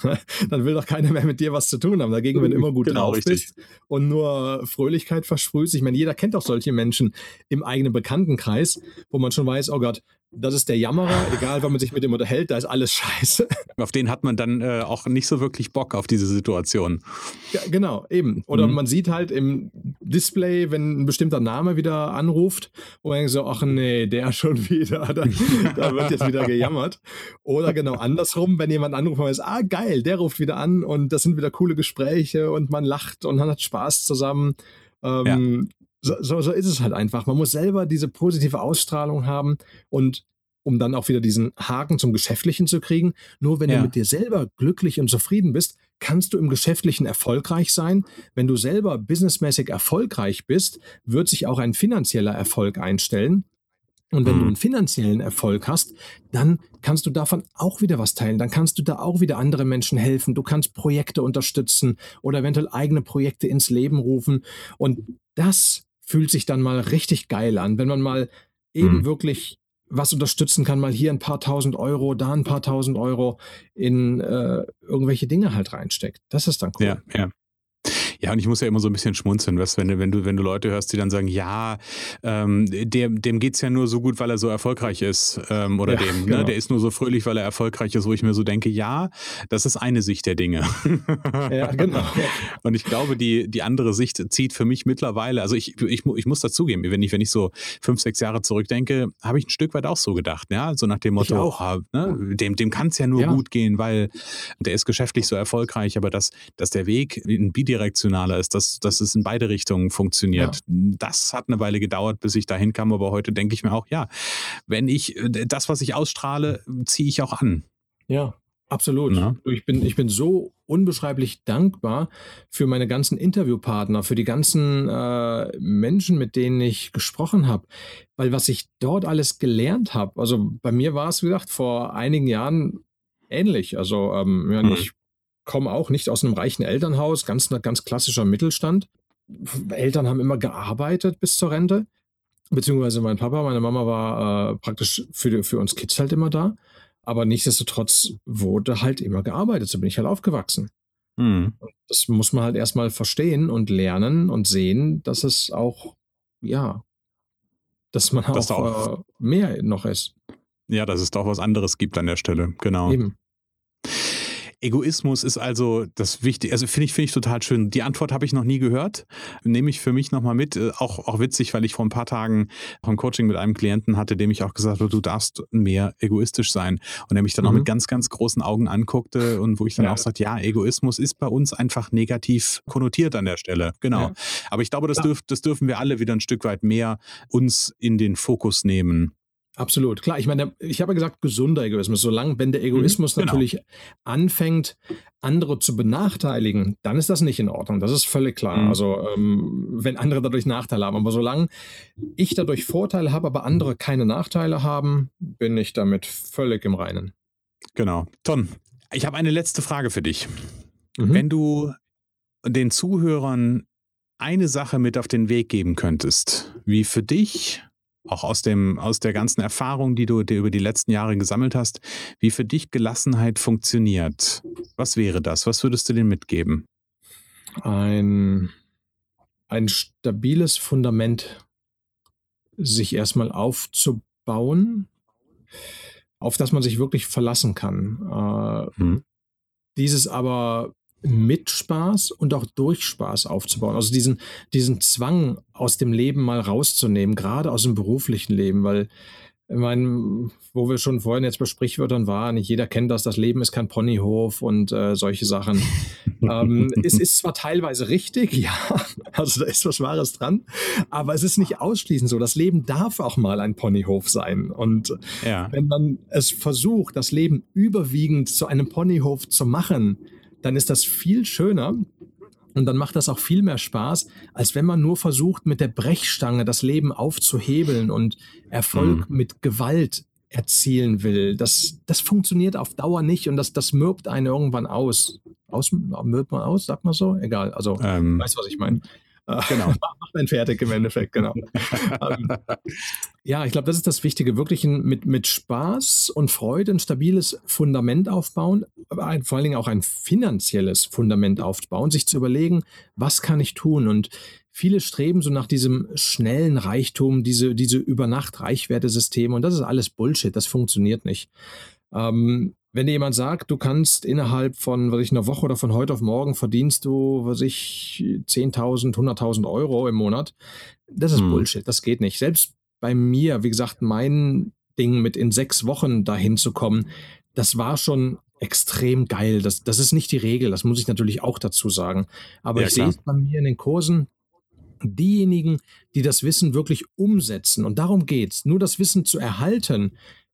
Äh, dann will doch keiner mehr mit dir was zu tun haben. Dagegen, wenn du immer gut genau, drauf bist und nur Fröhlichkeit versprühst. Ich meine, jeder kennt auch solche Menschen im eigenen Bekanntenkreis, wo man schon weiß, oh Gott, das ist der Jammerer, egal, wenn man sich mit dem unterhält, da ist alles scheiße. Auf den hat man dann äh, auch nicht so wirklich Bock auf diese Situation. Ja, genau, eben. Oder mhm. man sieht halt im Display, wenn ein bestimmter Name wieder anruft, und man denkt so, ach nee, der schon wieder, da, da wird jetzt wieder gejammert. Oder genau andersrum, wenn jemand anruft, man weiß, ah geil, der ruft wieder an und das sind wieder coole Gespräche und man lacht und man hat Spaß zusammen. Ähm, so, so, so ist es halt einfach. Man muss selber diese positive Ausstrahlung haben und um dann auch wieder diesen Haken zum Geschäftlichen zu kriegen. Nur wenn ja. du mit dir selber glücklich und zufrieden bist, kannst du im Geschäftlichen erfolgreich sein. Wenn du selber businessmäßig erfolgreich bist, wird sich auch ein finanzieller Erfolg einstellen. Und wenn mhm. du einen finanziellen Erfolg hast, dann kannst du davon auch wieder was teilen. Dann kannst du da auch wieder andere Menschen helfen. Du kannst Projekte unterstützen oder eventuell eigene Projekte ins Leben rufen. Und das fühlt sich dann mal richtig geil an, wenn man mal eben mhm. wirklich was unterstützen kann, mal hier ein paar tausend Euro, da ein paar tausend Euro in äh, irgendwelche Dinge halt reinsteckt. Das ist dann cool. Ja, ja. Ja, und ich muss ja immer so ein bisschen schmunzeln, was, wenn, du, wenn, du, wenn du Leute hörst, die dann sagen, ja, ähm, dem, dem geht es ja nur so gut, weil er so erfolgreich ist. Ähm, oder ja, dem, ne, genau. ne, der ist nur so fröhlich, weil er erfolgreich ist, wo ich mir so denke, ja, das ist eine Sicht der Dinge. Ja, genau. und ich glaube, die, die andere Sicht zieht für mich mittlerweile, also ich, ich, ich muss dazugeben, wenn ich, wenn ich so fünf, sechs Jahre zurückdenke, habe ich ein Stück weit auch so gedacht, ja, so nach dem Motto, auch. Ah, ne, dem, dem kann es ja nur ja. gut gehen, weil der ist geschäftlich so erfolgreich, aber dass, dass der Weg in bidirektional emotionaler ist, dass, dass es in beide Richtungen funktioniert. Ja. Das hat eine Weile gedauert, bis ich dahin kam, aber heute denke ich mir auch, ja, wenn ich das, was ich ausstrahle, ziehe ich auch an. Ja, Absolut. Ja. Ich, bin, ich bin so unbeschreiblich dankbar für meine ganzen Interviewpartner, für die ganzen äh, Menschen, mit denen ich gesprochen habe. Weil was ich dort alles gelernt habe, also bei mir war es, wie gesagt, vor einigen Jahren ähnlich. Also ähm, ja, mhm. ich komme auch nicht aus einem reichen Elternhaus, ganz, ganz klassischer Mittelstand. Eltern haben immer gearbeitet bis zur Rente, beziehungsweise mein Papa, meine Mama war äh, praktisch für, für uns Kids halt immer da. Aber nichtsdestotrotz wurde halt immer gearbeitet, so bin ich halt aufgewachsen. Mhm. Das muss man halt erstmal verstehen und lernen und sehen, dass es auch, ja, dass man auch, auch äh, mehr noch ist. Ja, dass es doch was anderes gibt an der Stelle, genau. Eben. Egoismus ist also das Wichtige, also finde ich, finde ich total schön. Die Antwort habe ich noch nie gehört. Nehme ich für mich nochmal mit. Äh, auch, auch witzig, weil ich vor ein paar Tagen auch ein Coaching mit einem Klienten hatte, dem ich auch gesagt habe, du darfst mehr egoistisch sein. Und der mich dann mhm. auch mit ganz, ganz großen Augen anguckte und wo ich dann ja. auch sagte, ja, Egoismus ist bei uns einfach negativ konnotiert an der Stelle. Genau. Ja. Aber ich glaube, das, dürf, das dürfen wir alle wieder ein Stück weit mehr uns in den Fokus nehmen. Absolut, klar. Ich meine, ich habe gesagt, gesunder Egoismus. Solange, wenn der mhm, Egoismus mhm, genau. natürlich anfängt, andere zu benachteiligen, dann ist das nicht in Ordnung. Das ist völlig klar. Mhm. Also, ähm, wenn andere dadurch Nachteile haben. Aber solange ich dadurch Vorteile habe, aber andere keine Nachteile haben, bin ich damit völlig im Reinen. Genau. Ton, ich habe eine letzte Frage für dich. Mhm. Wenn du den Zuhörern eine Sache mit auf den Weg geben könntest, wie für dich auch aus, dem, aus der ganzen Erfahrung, die du dir über die letzten Jahre gesammelt hast, wie für dich Gelassenheit funktioniert. Was wäre das? Was würdest du denen mitgeben? Ein, ein stabiles Fundament sich erstmal aufzubauen, auf das man sich wirklich verlassen kann. Äh, hm. Dieses aber mit Spaß und auch durch Spaß aufzubauen. Also diesen, diesen Zwang aus dem Leben mal rauszunehmen, gerade aus dem beruflichen Leben, weil ich meine, wo wir schon vorhin jetzt bei Sprichwörtern waren, nicht jeder kennt das, das Leben ist kein Ponyhof und äh, solche Sachen. ähm, es ist zwar teilweise richtig, ja, also da ist was Wahres dran, aber es ist nicht ausschließend so. Das Leben darf auch mal ein Ponyhof sein. Und ja. wenn man es versucht, das Leben überwiegend zu einem Ponyhof zu machen, dann ist das viel schöner und dann macht das auch viel mehr Spaß, als wenn man nur versucht, mit der Brechstange das Leben aufzuhebeln und Erfolg mhm. mit Gewalt erzielen will. Das, das funktioniert auf Dauer nicht und das, das mürbt einen irgendwann aus. aus mürbt man aus, sagt man so? Egal, also ähm, weißt du, was ich meine? Genau. Macht einen fertig im Endeffekt, genau. ähm, ja, ich glaube, das ist das Wichtige. Wirklich mit, mit Spaß und Freude ein stabiles Fundament aufbauen, aber ein, vor allen Dingen auch ein finanzielles Fundament aufbauen, sich zu überlegen, was kann ich tun? Und viele streben so nach diesem schnellen Reichtum, diese, diese Übernacht-Reichwertesysteme und das ist alles Bullshit, das funktioniert nicht. Ähm, wenn dir jemand sagt, du kannst innerhalb von, was ich, einer Woche oder von heute auf morgen verdienst du, was ich, 10.000, 100.000 Euro im Monat, das ist hm. Bullshit, das geht nicht. Selbst bei mir, wie gesagt, mein Ding mit in sechs Wochen dahin zu kommen, das war schon extrem geil. Das, das ist nicht die Regel, das muss ich natürlich auch dazu sagen. Aber ja, ich sehe es bei mir in den Kursen, diejenigen, die das Wissen wirklich umsetzen, und darum geht es, nur das Wissen zu erhalten,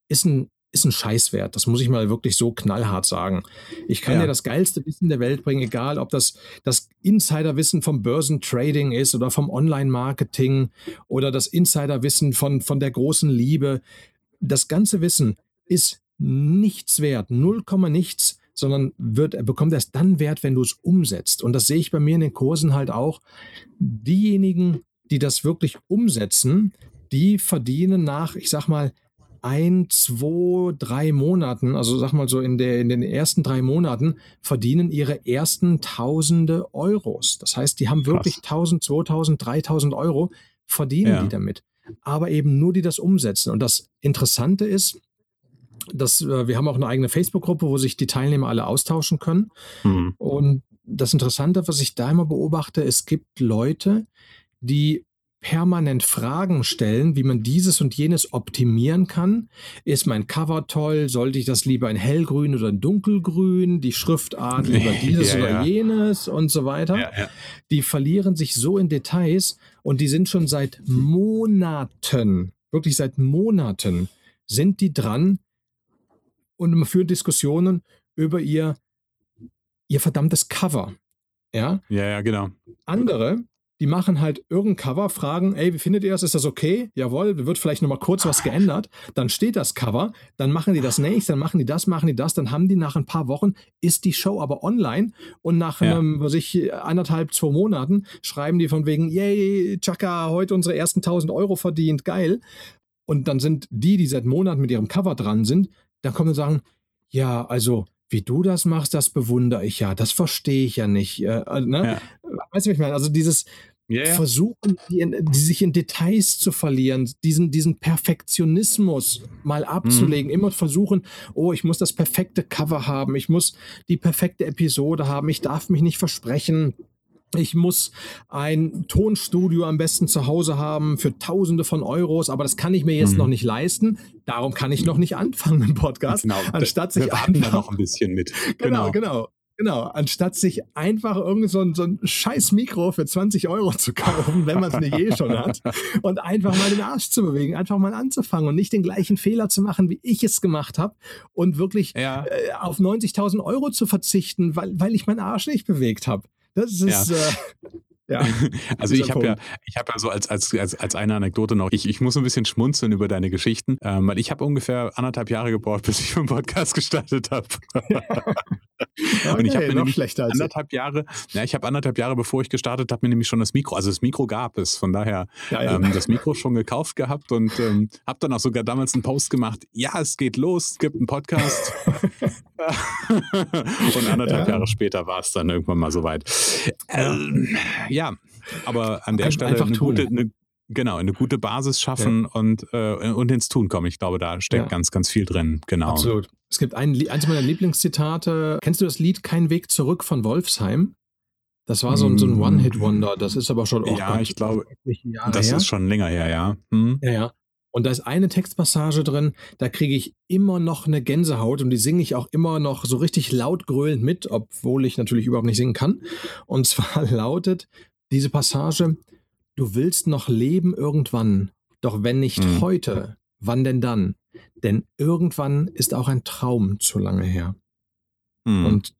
ist ein ist ein Scheißwert. Das muss ich mal wirklich so knallhart sagen. Ich kann ja. dir das geilste Wissen der Welt bringen, egal ob das das Insiderwissen vom Börsentrading ist oder vom Online-Marketing oder das Insiderwissen von, von der großen Liebe. Das ganze Wissen ist nichts wert, null Komma nichts, sondern wird, bekommt erst dann Wert, wenn du es umsetzt. Und das sehe ich bei mir in den Kursen halt auch. Diejenigen, die das wirklich umsetzen, die verdienen nach, ich sag mal, ein, zwei, drei Monaten, also sag mal so in, der, in den ersten drei Monaten, verdienen ihre ersten Tausende Euros. Das heißt, die haben wirklich Krass. 1000, 2000, 3000 Euro, verdienen ja. die damit. Aber eben nur die das umsetzen. Und das Interessante ist, dass äh, wir haben auch eine eigene Facebook-Gruppe, wo sich die Teilnehmer alle austauschen können. Mhm. Und das Interessante, was ich da immer beobachte, es gibt Leute, die permanent Fragen stellen, wie man dieses und jenes optimieren kann. Ist mein Cover toll? Sollte ich das lieber in hellgrün oder in dunkelgrün? Die Schriftart lieber dieses ja, oder ja. jenes und so weiter. Ja, die verlieren sich so in Details und die sind schon seit Monaten, wirklich seit Monaten, sind die dran und führt Diskussionen über ihr, ihr verdammtes Cover. Ja, ja, ja genau. Andere die machen halt irgendein Cover, fragen, ey, wie findet ihr das? Ist das okay? Jawohl, wird vielleicht nochmal kurz was geändert. Dann steht das Cover, dann machen die das nächste, dann machen die das, machen die das, dann haben die nach ein paar Wochen, ist die Show aber online und nach ja. einem, was ich, anderthalb, zwei Monaten schreiben die von wegen, yay, Chaka, heute unsere ersten 1000 Euro verdient, geil. Und dann sind die, die seit Monaten mit ihrem Cover dran sind, dann kommen und sagen, ja, also wie du das machst, das bewundere ich ja. Das verstehe ich ja nicht. Äh, äh ne? ja. Weißt du, was ich meine? Also dieses ja. Versuchen, die, die, sich in Details zu verlieren, diesen, diesen Perfektionismus mal abzulegen, mhm. immer versuchen, oh, ich muss das perfekte Cover haben, ich muss die perfekte Episode haben, ich darf mich nicht versprechen. Ich muss ein Tonstudio am besten zu Hause haben für Tausende von Euros, aber das kann ich mir jetzt mhm. noch nicht leisten. Darum kann ich noch nicht anfangen im Podcast. Genau, anstatt sich einfach noch ein bisschen mit. Genau, genau. genau. Genau, anstatt sich einfach irgend so ein, so ein scheiß Mikro für 20 Euro zu kaufen, wenn man es nicht eh schon hat, und einfach mal den Arsch zu bewegen, einfach mal anzufangen und nicht den gleichen Fehler zu machen, wie ich es gemacht habe und wirklich ja. äh, auf 90.000 Euro zu verzichten, weil, weil ich meinen Arsch nicht bewegt habe. Das ist, ja. äh, ja, also ich habe ja, ich habe ja so als, als, als, als eine Anekdote noch, ich, ich muss ein bisschen schmunzeln über deine Geschichten, ähm, weil ich habe ungefähr anderthalb Jahre gebraucht, bis ich einen Podcast gestartet habe. okay, und ich habe noch schlechter als anderthalb Jahre, ja, ich habe anderthalb Jahre, bevor ich gestartet habe, mir nämlich schon das Mikro, also das Mikro gab es, von daher ja. Ähm, das Mikro schon gekauft gehabt und ähm, habe dann auch sogar damals einen Post gemacht, ja, es geht los, es gibt einen Podcast. und anderthalb Jahre später war es dann irgendwann mal soweit. Ähm, ja, aber an der Stelle einfach eine gute, eine, genau, eine gute Basis schaffen ja. und, äh, und ins Tun kommen. Ich glaube, da steckt ja. ganz, ganz viel drin. Genau. Absolut. Es gibt ein, eins meiner Lieblingszitate. Kennst du das Lied Kein Weg zurück von Wolfsheim? Das war so ein, so ein mm. One-Hit-Wonder. Das ist aber schon auch Ja, ich glaube, das her. ist schon länger her, ja. Hm. Ja, ja. Und da ist eine Textpassage drin, da kriege ich immer noch eine Gänsehaut und die singe ich auch immer noch so richtig laut gröhlend mit, obwohl ich natürlich überhaupt nicht singen kann. Und zwar lautet diese Passage, du willst noch leben irgendwann, doch wenn nicht mhm. heute, wann denn dann? Denn irgendwann ist auch ein Traum zu lange her. Mhm. Und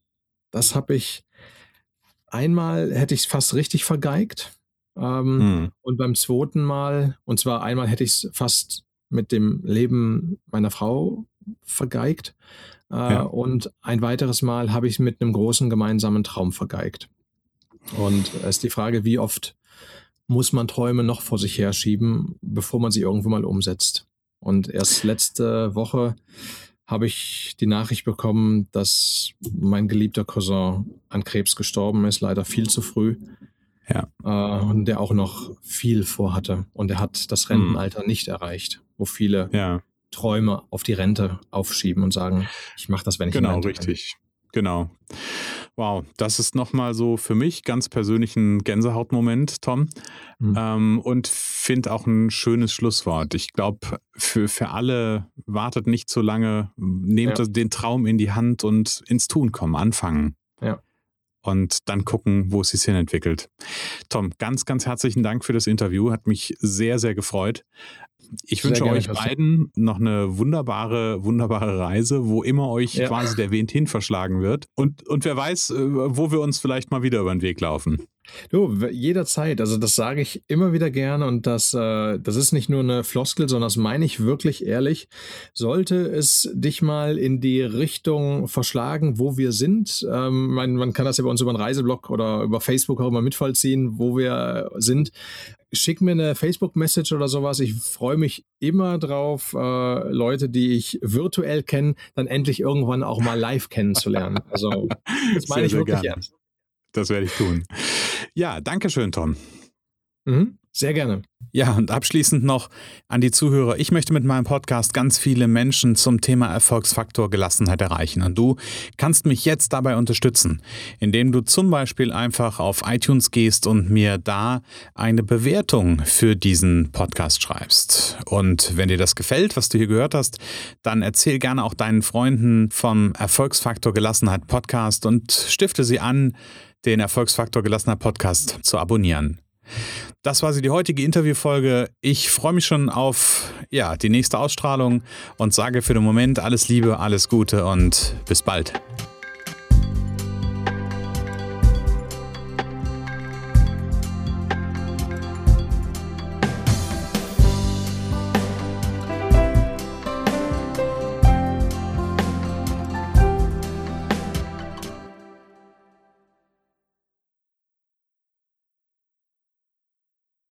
das habe ich einmal, hätte ich es fast richtig vergeigt. Ähm, mhm. Und beim zweiten Mal, und zwar einmal hätte ich es fast mit dem Leben meiner Frau vergeigt. Äh, ja. Und ein weiteres Mal habe ich es mit einem großen gemeinsamen Traum vergeigt. Und es ist die Frage, wie oft muss man Träume noch vor sich herschieben, bevor man sie irgendwo mal umsetzt. Und erst letzte Woche habe ich die Nachricht bekommen, dass mein geliebter Cousin an Krebs gestorben ist, leider viel zu früh. Ja. Äh, und der auch noch viel vorhatte. Und er hat das. Rentenalter hm. nicht erreicht, wo viele ja. Träume auf die Rente aufschieben und sagen, ich mache das, wenn ich Genau, richtig. Bin. Genau. Wow, das ist nochmal so für mich ganz persönlich ein Gänsehautmoment, Tom. Mhm. Ähm, und finde auch ein schönes Schlusswort. Ich glaube, für, für alle wartet nicht so lange, nehmt ja. den Traum in die Hand und ins Tun kommen, anfangen. Und dann gucken, wo es sich hin entwickelt. Tom, ganz, ganz herzlichen Dank für das Interview. Hat mich sehr, sehr gefreut. Ich wünsche euch beiden noch eine wunderbare, wunderbare Reise, wo immer euch ja. quasi der Wind hin verschlagen wird. Und, und wer weiß, äh, wo wir uns vielleicht mal wieder über den Weg laufen. Du, jederzeit. Also das sage ich immer wieder gerne und das, äh, das ist nicht nur eine Floskel, sondern das meine ich wirklich ehrlich. Sollte es dich mal in die Richtung verschlagen, wo wir sind, ähm, man, man kann das ja bei uns über einen Reiseblog oder über Facebook auch immer mitvollziehen, wo wir sind. Schick mir eine Facebook-Message oder sowas. Ich freue mich immer drauf, äh, Leute, die ich virtuell kenne, dann endlich irgendwann auch mal live kennenzulernen. Also das meine sehr, ich wirklich ernst. Das werde ich tun. Ja, danke schön, Tom. Mhm. Sehr gerne. Ja, und abschließend noch an die Zuhörer. Ich möchte mit meinem Podcast ganz viele Menschen zum Thema Erfolgsfaktor Gelassenheit erreichen. Und du kannst mich jetzt dabei unterstützen, indem du zum Beispiel einfach auf iTunes gehst und mir da eine Bewertung für diesen Podcast schreibst. Und wenn dir das gefällt, was du hier gehört hast, dann erzähl gerne auch deinen Freunden vom Erfolgsfaktor Gelassenheit Podcast und stifte sie an, den Erfolgsfaktor Gelassenheit Podcast zu abonnieren. Das war sie, die heutige Interviewfolge. Ich freue mich schon auf ja, die nächste Ausstrahlung und sage für den Moment alles Liebe, alles Gute und bis bald.